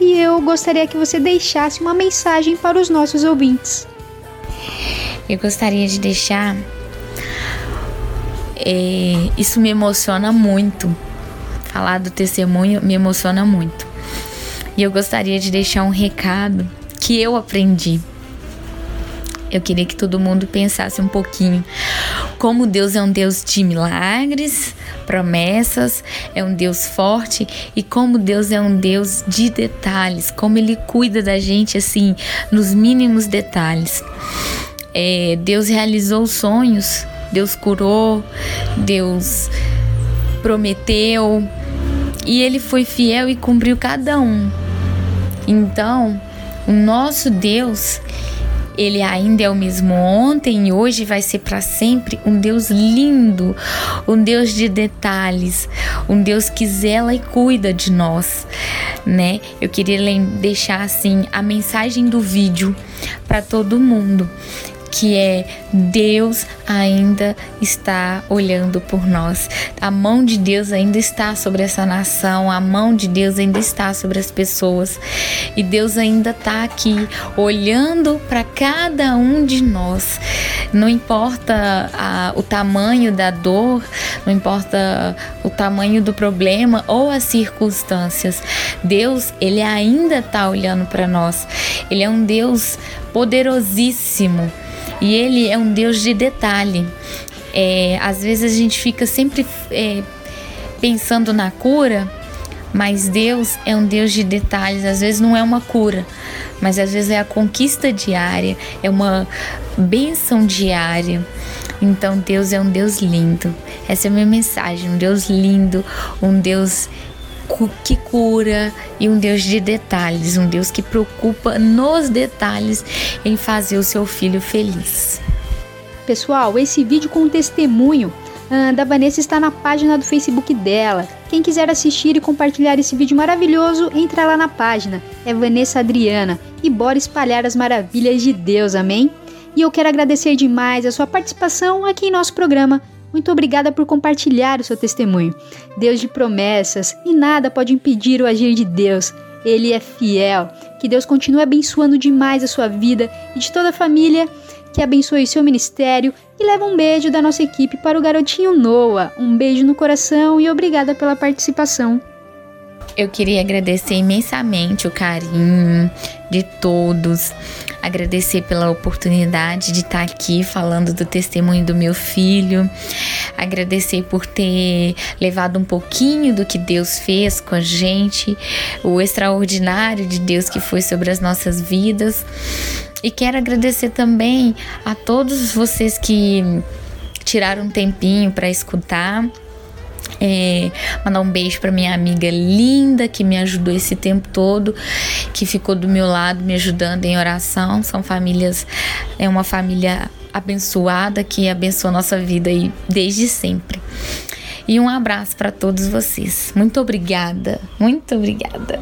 E eu gostaria que você deixasse uma mensagem para os nossos ouvintes. Eu gostaria de deixar. É, isso me emociona muito. Falar do testemunho me emociona muito. Eu gostaria de deixar um recado que eu aprendi. Eu queria que todo mundo pensasse um pouquinho como Deus é um Deus de milagres, promessas, é um Deus forte e como Deus é um Deus de detalhes, como Ele cuida da gente assim nos mínimos detalhes. É, Deus realizou sonhos, Deus curou, Deus prometeu e Ele foi fiel e cumpriu cada um. Então, o nosso Deus, ele ainda é o mesmo ontem e hoje vai ser para sempre um Deus lindo, um Deus de detalhes, um Deus que zela e cuida de nós, né? Eu queria deixar assim a mensagem do vídeo para todo mundo que é Deus ainda está olhando por nós. A mão de Deus ainda está sobre essa nação, a mão de Deus ainda está sobre as pessoas. E Deus ainda está aqui olhando para cada um de nós. Não importa a, o tamanho da dor, não importa o tamanho do problema ou as circunstâncias. Deus, ele ainda está olhando para nós. Ele é um Deus poderosíssimo e ele é um Deus de detalhe. É, às vezes a gente fica sempre é, pensando na cura, mas Deus é um Deus de detalhes. Às vezes não é uma cura, mas às vezes é a conquista diária, é uma bênção diária. Então Deus é um Deus lindo. Essa é a minha mensagem: um Deus lindo, um Deus que cura e um Deus de detalhes, um Deus que preocupa nos detalhes em fazer o seu filho feliz. Pessoal, esse vídeo com testemunho uh, da Vanessa está na página do Facebook dela. Quem quiser assistir e compartilhar esse vídeo maravilhoso, entra lá na página. É Vanessa Adriana e bora espalhar as maravilhas de Deus, amém? E eu quero agradecer demais a sua participação aqui em nosso programa. Muito obrigada por compartilhar o seu testemunho. Deus de promessas e nada pode impedir o agir de Deus. Ele é fiel. Que Deus continue abençoando demais a sua vida e de toda a família. Que abençoe seu ministério e leva um beijo da nossa equipe para o garotinho Noah. Um beijo no coração e obrigada pela participação. Eu queria agradecer imensamente o carinho de todos, agradecer pela oportunidade de estar aqui falando do testemunho do meu filho, agradecer por ter levado um pouquinho do que Deus fez com a gente, o extraordinário de Deus que foi sobre as nossas vidas. E quero agradecer também a todos vocês que tiraram um tempinho para escutar é, mandar um beijo para minha amiga linda que me ajudou esse tempo todo, que ficou do meu lado me ajudando em oração. São famílias, é uma família abençoada que abençoa nossa vida aí desde sempre. E um abraço para todos vocês. Muito obrigada, muito obrigada.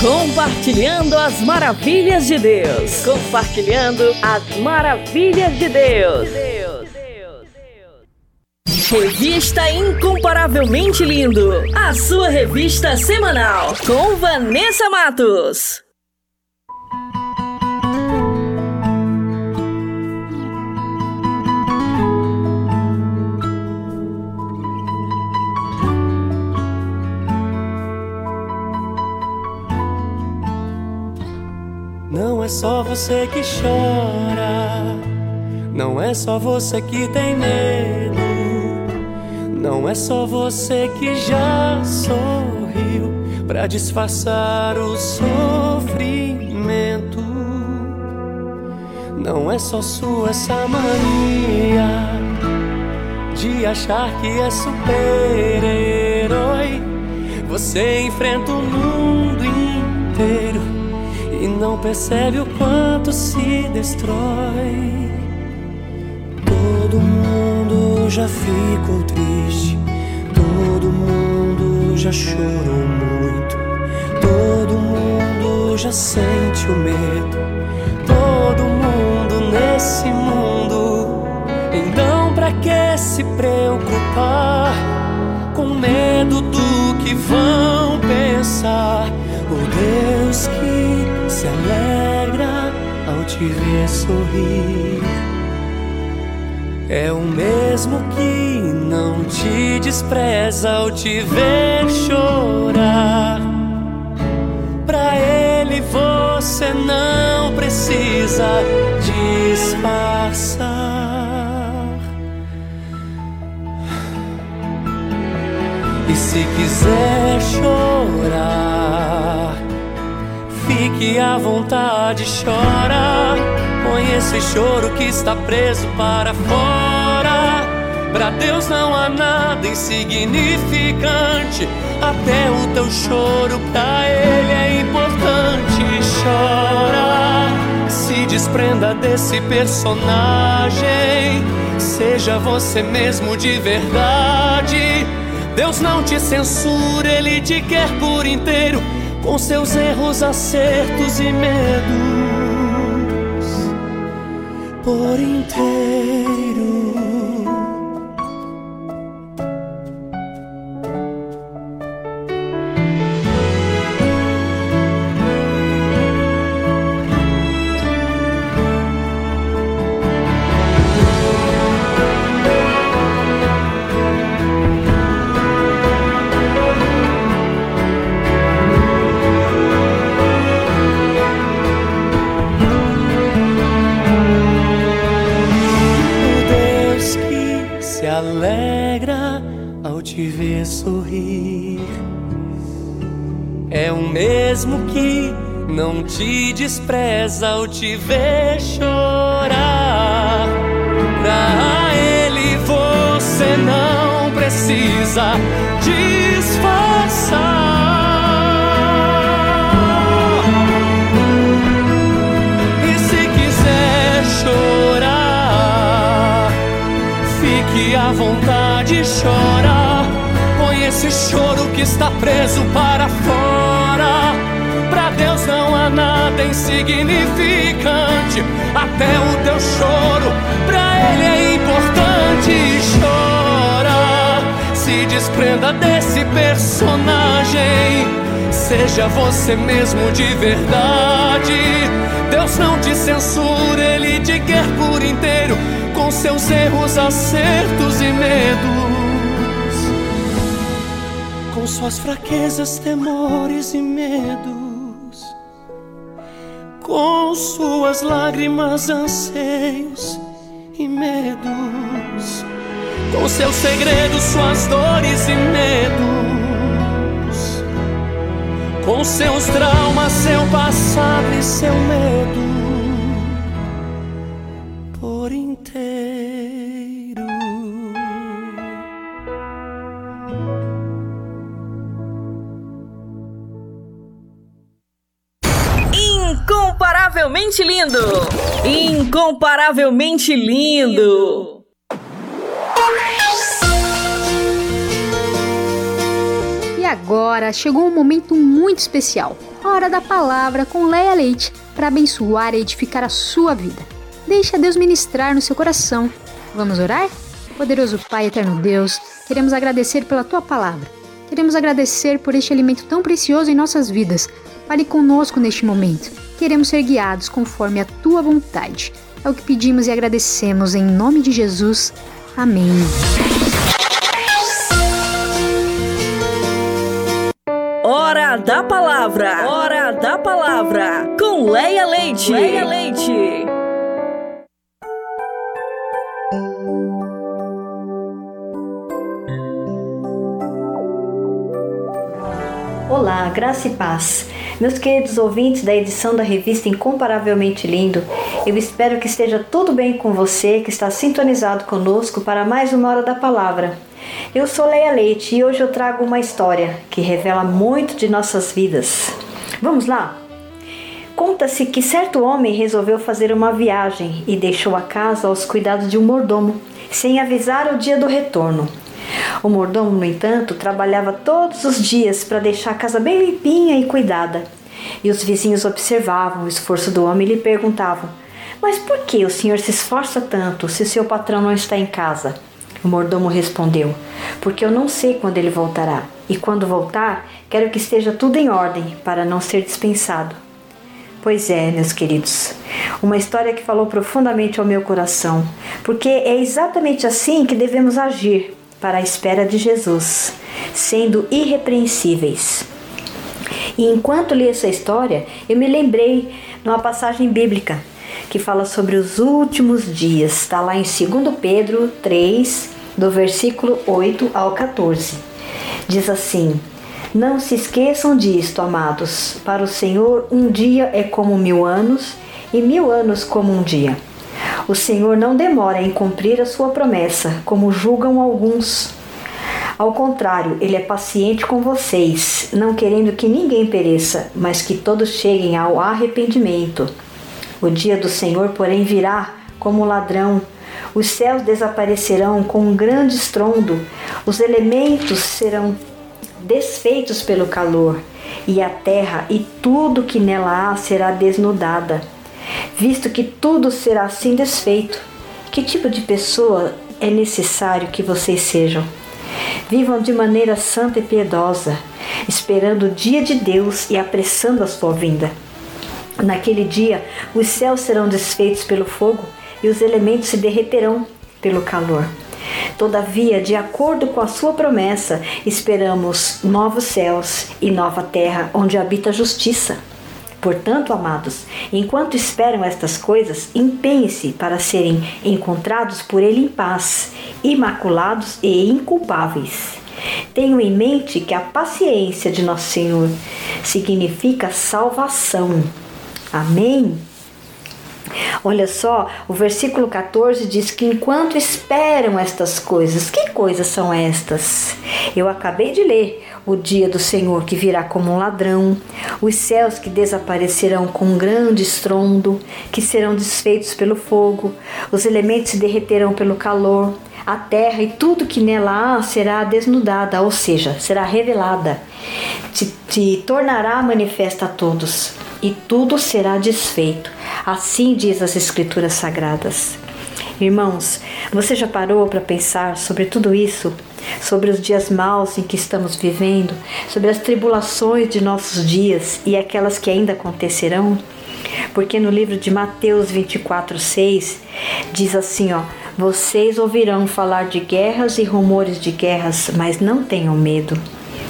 Compartilhando as maravilhas de Deus. Compartilhando as maravilhas de Deus. Revista Incomparavelmente Lindo. A sua revista semanal. Com Vanessa Matos. É só você que chora, não é só você que tem medo, não é só você que já sorriu para disfarçar o sofrimento. Não é só sua essa mania de achar que é super-herói. Você enfrenta o mundo inteiro não percebe o quanto se destrói. Todo mundo já ficou triste, todo mundo já chorou muito, todo mundo já sente o medo, todo mundo nesse mundo. Então, pra que se preocupar com medo do que vão pensar? O Deus que se alegra ao te ver sorrir. É o mesmo que não te despreza ao te ver chorar. Pra ele você não precisa disfarçar. E se quiser chorar Fique à vontade, chora. Põe esse choro que está preso para fora. Pra Deus não há nada insignificante. Até o teu choro pra Ele é importante. Chora, se desprenda desse personagem. Seja você mesmo de verdade. Deus não te censura, Ele te quer por inteiro, com seus erros, acertos e medos. Por inteiro. Te despreza ao te ver chorar. Pra Ele você não precisa disfarçar. E se quiser chorar, fique à vontade, chora. Põe esse choro que está preso para fora. Insignificante. Até o teu choro, pra Ele é importante. Chora, se desprenda desse personagem. Seja você mesmo de verdade. Deus não te censura, Ele te quer por inteiro, com seus erros, acertos e medos com suas fraquezas, temores e medos, com suas lágrimas, anseios e medos, com seus segredos, suas dores e medos, com seus traumas, seu passado e seu medo, Incomparavelmente lindo! Incomparavelmente lindo! E agora chegou um momento muito especial, a hora da palavra com Leia Leite, para abençoar e edificar a sua vida. Deixa Deus ministrar no seu coração. Vamos orar? Poderoso Pai, eterno Deus, queremos agradecer pela tua palavra. Queremos agradecer por este alimento tão precioso em nossas vidas. Fale conosco neste momento. Queremos ser guiados conforme a tua vontade. É o que pedimos e agradecemos em nome de Jesus. Amém. Hora da palavra! Hora da palavra! Com Leia Leite! Leia Leite! Olá, graça e paz. Meus queridos ouvintes da edição da revista Incomparavelmente Lindo, eu espero que esteja tudo bem com você que está sintonizado conosco para mais uma hora da palavra. Eu sou Leia Leite e hoje eu trago uma história que revela muito de nossas vidas. Vamos lá? Conta-se que certo homem resolveu fazer uma viagem e deixou a casa aos cuidados de um mordomo, sem avisar o dia do retorno. O mordomo, no entanto, trabalhava todos os dias para deixar a casa bem limpinha e cuidada. E os vizinhos observavam o esforço do homem e lhe perguntavam: Mas por que o senhor se esforça tanto se seu patrão não está em casa? O mordomo respondeu: Porque eu não sei quando ele voltará, e quando voltar, quero que esteja tudo em ordem para não ser dispensado. Pois é, meus queridos, uma história que falou profundamente ao meu coração, porque é exatamente assim que devemos agir para a espera de Jesus, sendo irrepreensíveis. E enquanto li essa história, eu me lembrei de uma passagem bíblica que fala sobre os últimos dias. Está lá em 2 Pedro 3, do versículo 8 ao 14. Diz assim: Não se esqueçam disto, amados. Para o Senhor, um dia é como mil anos, e mil anos como um dia. O Senhor não demora em cumprir a sua promessa, como julgam alguns. Ao contrário, ele é paciente com vocês, não querendo que ninguém pereça, mas que todos cheguem ao arrependimento. O dia do Senhor, porém, virá como ladrão, os céus desaparecerão com um grande estrondo, os elementos serão desfeitos pelo calor, e a terra e tudo que nela há será desnudada. Visto que tudo será assim desfeito, que tipo de pessoa é necessário que vocês sejam? Vivam de maneira santa e piedosa, esperando o dia de Deus e apressando a sua vinda. Naquele dia, os céus serão desfeitos pelo fogo e os elementos se derreterão pelo calor. Todavia, de acordo com a sua promessa, esperamos novos céus e nova terra onde habita a justiça. Portanto, amados, enquanto esperam estas coisas, empenhem-se para serem encontrados por Ele em paz, imaculados e inculpáveis. Tenham em mente que a paciência de Nosso Senhor significa salvação. Amém? Olha só, o versículo 14 diz que enquanto esperam estas coisas, que coisas são estas? Eu acabei de ler o dia do Senhor que virá como um ladrão, os céus que desaparecerão com um grande estrondo, que serão desfeitos pelo fogo, os elementos se derreterão pelo calor, a terra e tudo que nela há será desnudada, ou seja, será revelada, te, te tornará manifesta a todos, e tudo será desfeito. Assim diz as Escrituras Sagradas. Irmãos, você já parou para pensar sobre tudo isso? Sobre os dias maus em que estamos vivendo, sobre as tribulações de nossos dias e aquelas que ainda acontecerão? Porque no livro de Mateus 24, 6 diz assim: ó, vocês ouvirão falar de guerras e rumores de guerras, mas não tenham medo.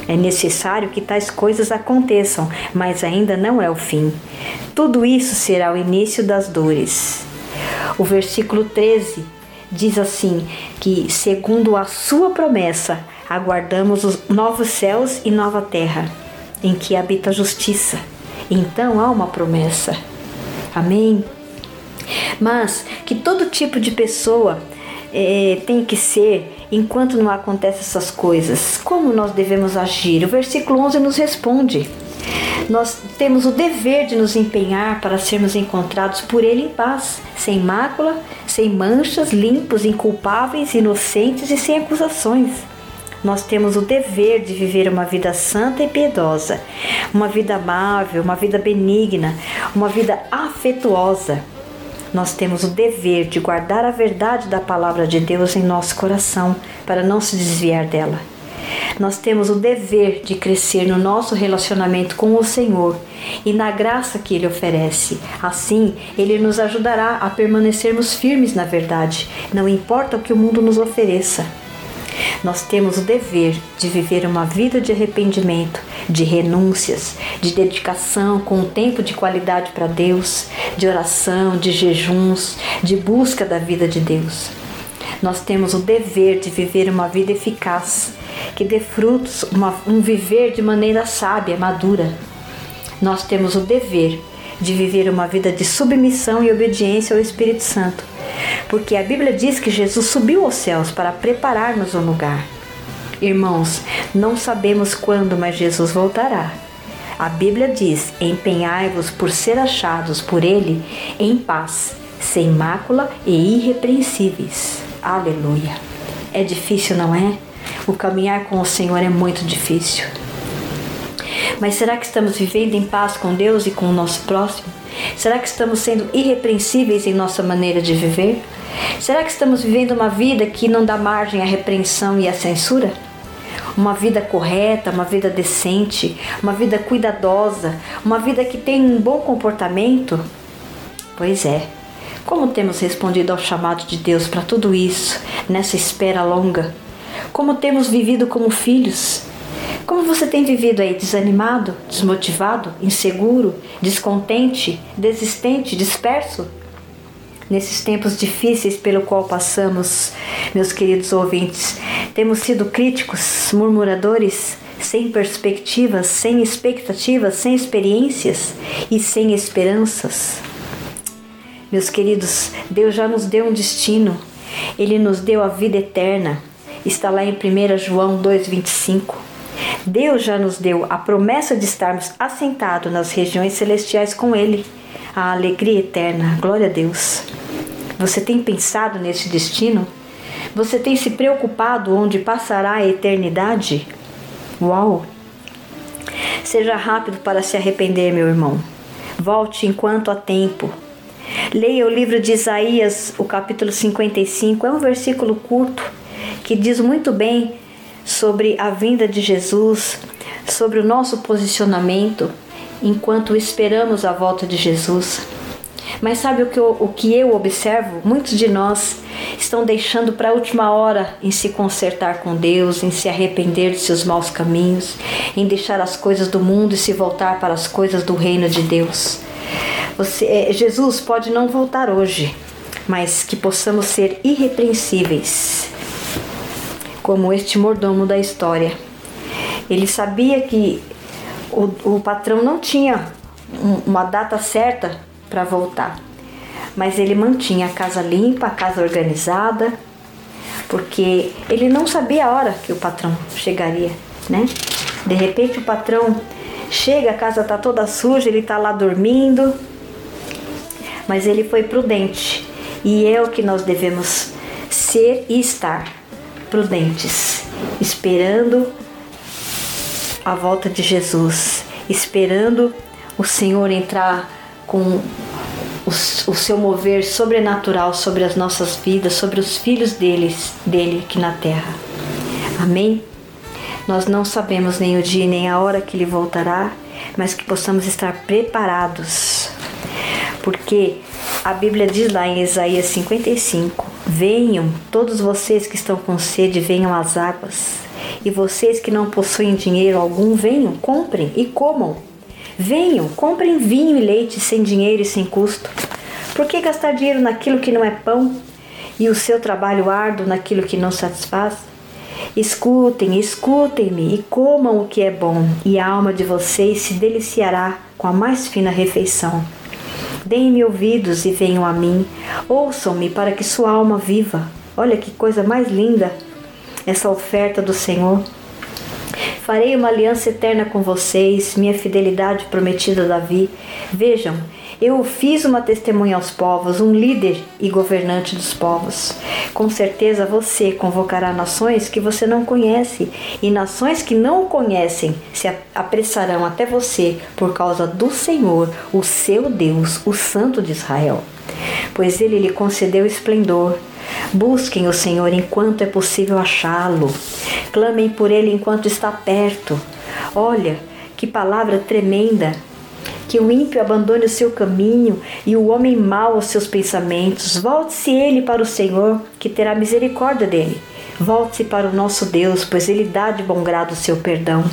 É necessário que tais coisas aconteçam, mas ainda não é o fim. Tudo isso será o início das dores. O versículo 13 diz assim: que, segundo a sua promessa, aguardamos os novos céus e nova terra, em que habita a justiça. Então há uma promessa. Amém? Mas que todo tipo de pessoa é, tem que ser enquanto não acontecem essas coisas. Como nós devemos agir? O versículo 11 nos responde. Nós temos o dever de nos empenhar para sermos encontrados por Ele em paz, sem mácula, sem manchas, limpos, inculpáveis, inocentes e sem acusações. Nós temos o dever de viver uma vida santa e piedosa, uma vida amável, uma vida benigna, uma vida afetuosa. Nós temos o dever de guardar a verdade da palavra de Deus em nosso coração para não se desviar dela. Nós temos o dever de crescer no nosso relacionamento com o Senhor e na graça que Ele oferece. Assim, Ele nos ajudará a permanecermos firmes na verdade, não importa o que o mundo nos ofereça. Nós temos o dever de viver uma vida de arrependimento, de renúncias, de dedicação com um tempo de qualidade para Deus, de oração, de jejuns, de busca da vida de Deus. Nós temos o dever de viver uma vida eficaz, que dê frutos, uma, um viver de maneira sábia, madura. Nós temos o dever de viver uma vida de submissão e obediência ao Espírito Santo, porque a Bíblia diz que Jesus subiu aos céus para preparar-nos um lugar. Irmãos, não sabemos quando, mas Jesus voltará. A Bíblia diz: empenhai-vos por ser achados por Ele em paz, sem mácula e irrepreensíveis. Aleluia. É difícil, não é? O caminhar com o Senhor é muito difícil. Mas será que estamos vivendo em paz com Deus e com o nosso próximo? Será que estamos sendo irrepreensíveis em nossa maneira de viver? Será que estamos vivendo uma vida que não dá margem à repreensão e à censura? Uma vida correta, uma vida decente, uma vida cuidadosa, uma vida que tem um bom comportamento? Pois é. Como temos respondido ao chamado de Deus para tudo isso, nessa espera longa? Como temos vivido como filhos? Como você tem vivido aí desanimado, desmotivado, inseguro, descontente, desistente, disperso? Nesses tempos difíceis pelo qual passamos, meus queridos ouvintes, temos sido críticos, murmuradores, sem perspectivas, sem expectativas, sem experiências e sem esperanças. Meus queridos, Deus já nos deu um destino. Ele nos deu a vida eterna. Está lá em 1 João 2,25. Deus já nos deu a promessa de estarmos assentados nas regiões celestiais com Ele, a alegria eterna. Glória a Deus. Você tem pensado nesse destino? Você tem se preocupado onde passará a eternidade? Uau! Seja rápido para se arrepender, meu irmão. Volte enquanto há tempo. Leia o livro de Isaías, o capítulo 55. É um versículo curto que diz muito bem sobre a vinda de Jesus, sobre o nosso posicionamento enquanto esperamos a volta de Jesus. Mas sabe o que eu, o que eu observo? Muitos de nós estão deixando para a última hora em se consertar com Deus, em se arrepender de seus maus caminhos, em deixar as coisas do mundo e se voltar para as coisas do reino de Deus. Você, é, Jesus pode não voltar hoje, mas que possamos ser irrepreensíveis, como este mordomo da história. Ele sabia que o, o patrão não tinha uma data certa para voltar, mas ele mantinha a casa limpa, a casa organizada, porque ele não sabia a hora que o patrão chegaria, né? De repente o patrão chega, a casa tá toda suja, ele tá lá dormindo, mas ele foi prudente e é o que nós devemos ser e estar prudentes, esperando a volta de Jesus, esperando o Senhor entrar com o, o, seu mover sobrenatural sobre as nossas vidas, sobre os filhos deles, dele aqui na terra. Amém? Nós não sabemos nem o dia nem a hora que ele voltará, mas que possamos estar preparados. Porque a Bíblia diz lá em Isaías 55: Venham, todos vocês que estão com sede, venham às águas. E vocês que não possuem dinheiro algum, venham, comprem e comam. Venham, comprem vinho e leite sem dinheiro e sem custo. Por que gastar dinheiro naquilo que não é pão e o seu trabalho árduo naquilo que não satisfaz? Escutem, escutem-me e comam o que é bom, e a alma de vocês se deliciará com a mais fina refeição. Deem-me ouvidos e venham a mim, ouçam-me para que sua alma viva. Olha que coisa mais linda! essa oferta do Senhor. Farei uma aliança eterna com vocês, minha fidelidade prometida a Davi. Vejam, eu fiz uma testemunha aos povos, um líder e governante dos povos. Com certeza você convocará nações que você não conhece, e nações que não o conhecem se apressarão até você por causa do Senhor, o seu Deus, o Santo de Israel. Pois ele lhe concedeu esplendor Busquem o Senhor enquanto é possível achá-lo. Clamem por ele enquanto está perto. Olha, que palavra tremenda! Que o ímpio abandone o seu caminho e o homem mau os seus pensamentos. Volte-se ele para o Senhor, que terá misericórdia dele. Volte-se para o nosso Deus, pois ele dá de bom grado o seu perdão.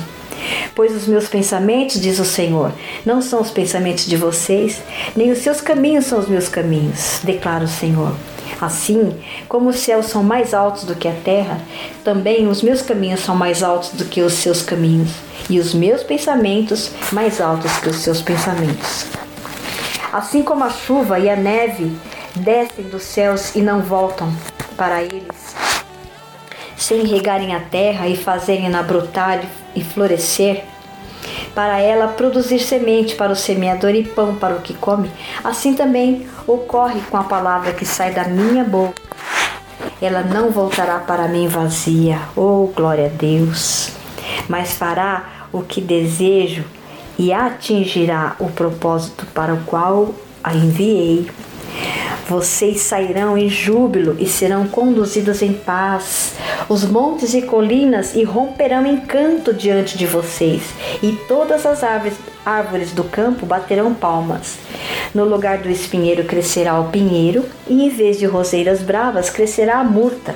Pois os meus pensamentos, diz o Senhor, não são os pensamentos de vocês, nem os seus caminhos são os meus caminhos, declara o Senhor. Assim, como os céus são mais altos do que a terra, também os meus caminhos são mais altos do que os seus caminhos, e os meus pensamentos mais altos que os seus pensamentos. Assim como a chuva e a neve descem dos céus e não voltam para eles, sem regarem a terra e fazerem-na brotar e florescer, para ela produzir semente para o semeador e pão para o que come, assim também ocorre com a palavra que sai da minha boca. Ela não voltará para mim vazia, oh glória a Deus, mas fará o que desejo e atingirá o propósito para o qual a enviei. Vocês sairão em júbilo e serão conduzidos em paz. Os montes e colinas irromperão em canto diante de vocês, e todas as árvores, do campo baterão palmas. No lugar do espinheiro crescerá o pinheiro, e em vez de roseiras bravas crescerá a murta.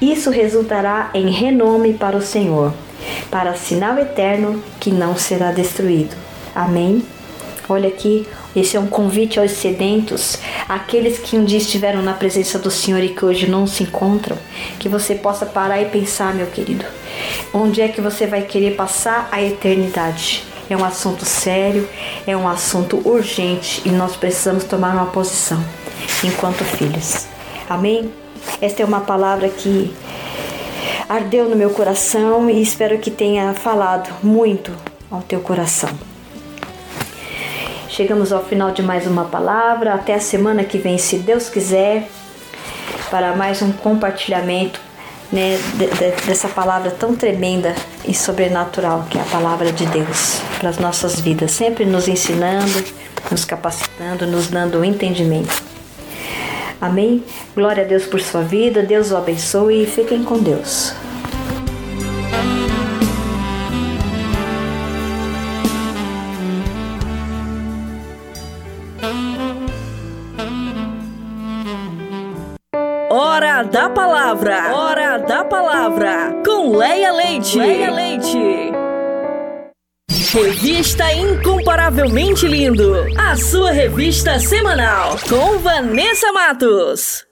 Isso resultará em renome para o Senhor, para sinal eterno que não será destruído. Amém. Olha aqui esse é um convite aos sedentos, aqueles que um dia estiveram na presença do Senhor e que hoje não se encontram, que você possa parar e pensar, meu querido, onde é que você vai querer passar a eternidade? É um assunto sério, é um assunto urgente e nós precisamos tomar uma posição enquanto filhos. Amém? Esta é uma palavra que ardeu no meu coração e espero que tenha falado muito ao teu coração. Chegamos ao final de mais uma palavra. Até a semana que vem, se Deus quiser, para mais um compartilhamento né, de, de, dessa palavra tão tremenda e sobrenatural que é a palavra de Deus para as nossas vidas, sempre nos ensinando, nos capacitando, nos dando o entendimento. Amém? Glória a Deus por sua vida, Deus o abençoe e fiquem com Deus. Da palavra. Hora da palavra. Com Leia Leite. Leia Leite. Revista Incomparavelmente Lindo. A sua revista semanal. Com Vanessa Matos.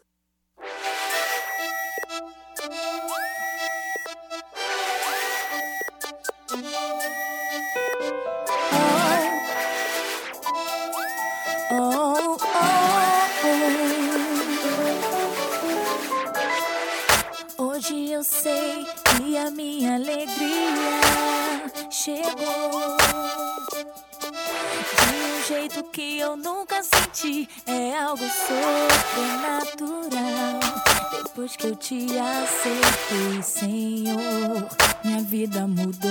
Que eu nunca senti, é algo sobrenatural. Depois que eu te aceitei, Senhor, minha vida mudou.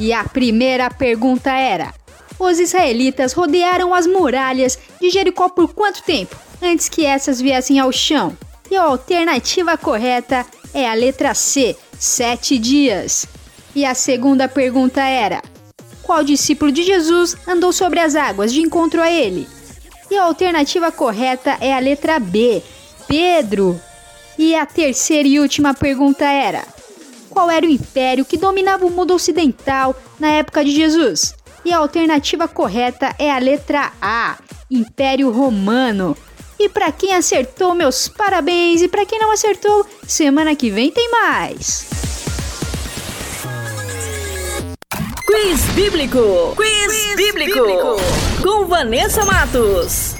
E a primeira pergunta era: Os israelitas rodearam as muralhas de Jericó por quanto tempo antes que essas viessem ao chão? E a alternativa correta é a letra C, sete dias. E a segunda pergunta era: Qual discípulo de Jesus andou sobre as águas de encontro a ele? E a alternativa correta é a letra B, Pedro. E a terceira e última pergunta era: Qual era o império que dominava o mundo ocidental na época de Jesus? E a alternativa correta é a letra A, Império Romano. E para quem acertou, meus parabéns, e para quem não acertou, semana que vem tem mais. Quiz Bíblico. Quiz, Bíblico. Com Vanessa Matos.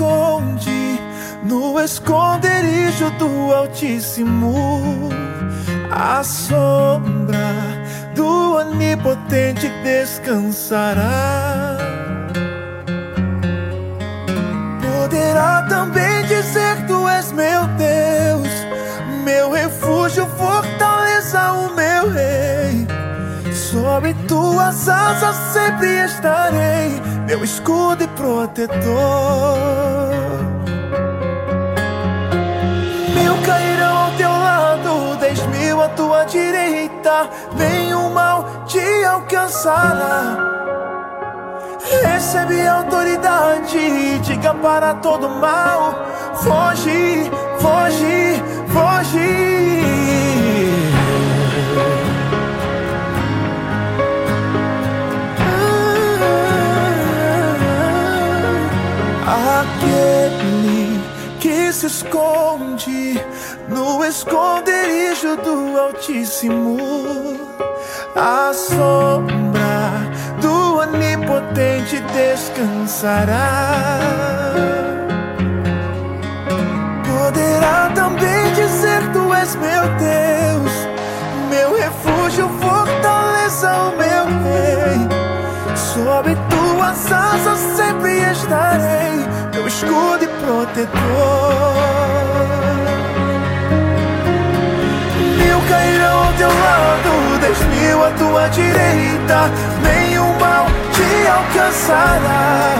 Esconde no esconderijo do Altíssimo, a sombra do Onipotente descansará. Poderá também dizer: Tu és meu Deus, meu refúgio, fortaleza, o meu rei. Sobre tuas asas sempre estarei, meu escudo e protetor. Direita, nenhum mal te alcançará. Recebe autoridade, diga para todo mal: foge, foge, foge. Aquele que se esconde no esconderijo do Altíssimo, a sombra do Onipotente descansará. Poderá também dizer: Tu és meu Deus, meu refúgio, fortaleza, o meu rei. Sob tuas asas sempre estarei, meu escudo e protetor. Cairão ao teu lado, dez mil à tua direita, nenhum mal te alcançará.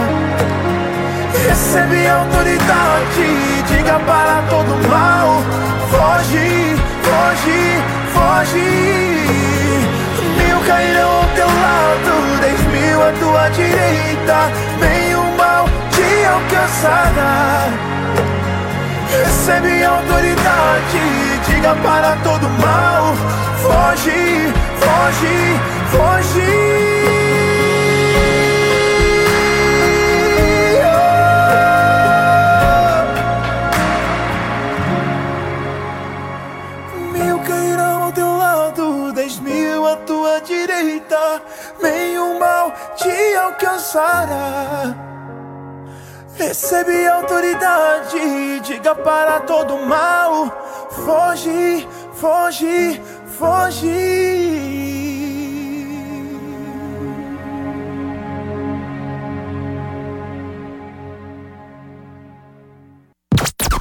Recebe autoridade, diga para todo mal: foge, foge, foge. Mil cairão ao teu lado, dez mil à tua direita, nenhum mal te alcançará. Recebe autoridade, diga para todo mal: foge, foge, foge. Tua direita, nenhum mal te alcançará. Recebe autoridade, diga para todo mal: foge, foge, foge.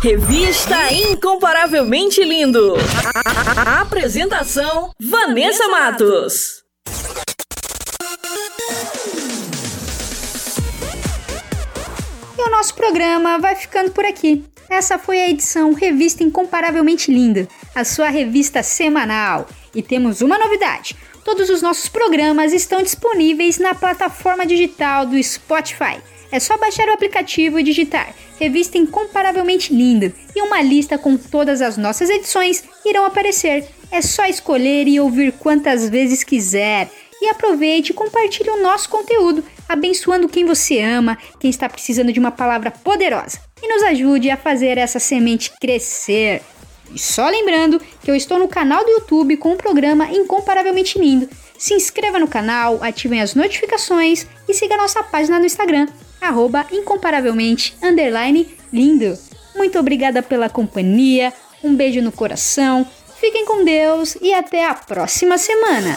Revista Incomparavelmente Lindo. A apresentação: Vanessa Matos. Nosso programa vai ficando por aqui. Essa foi a edição Revista Incomparavelmente Linda, a sua revista semanal. E temos uma novidade: Todos os nossos programas estão disponíveis na plataforma digital do Spotify. É só baixar o aplicativo e digitar Revista Incomparavelmente Lindo e uma lista com todas as nossas edições irão aparecer. É só escolher e ouvir quantas vezes quiser. E aproveite e compartilhe o nosso conteúdo, abençoando quem você ama, quem está precisando de uma palavra poderosa. E nos ajude a fazer essa semente crescer. E só lembrando que eu estou no canal do YouTube com o programa Incomparavelmente Lindo. Se inscreva no canal, ativem as notificações e siga nossa página no Instagram, arroba incomparavelmente lindo. Muito obrigada pela companhia, um beijo no coração, fiquem com Deus e até a próxima semana.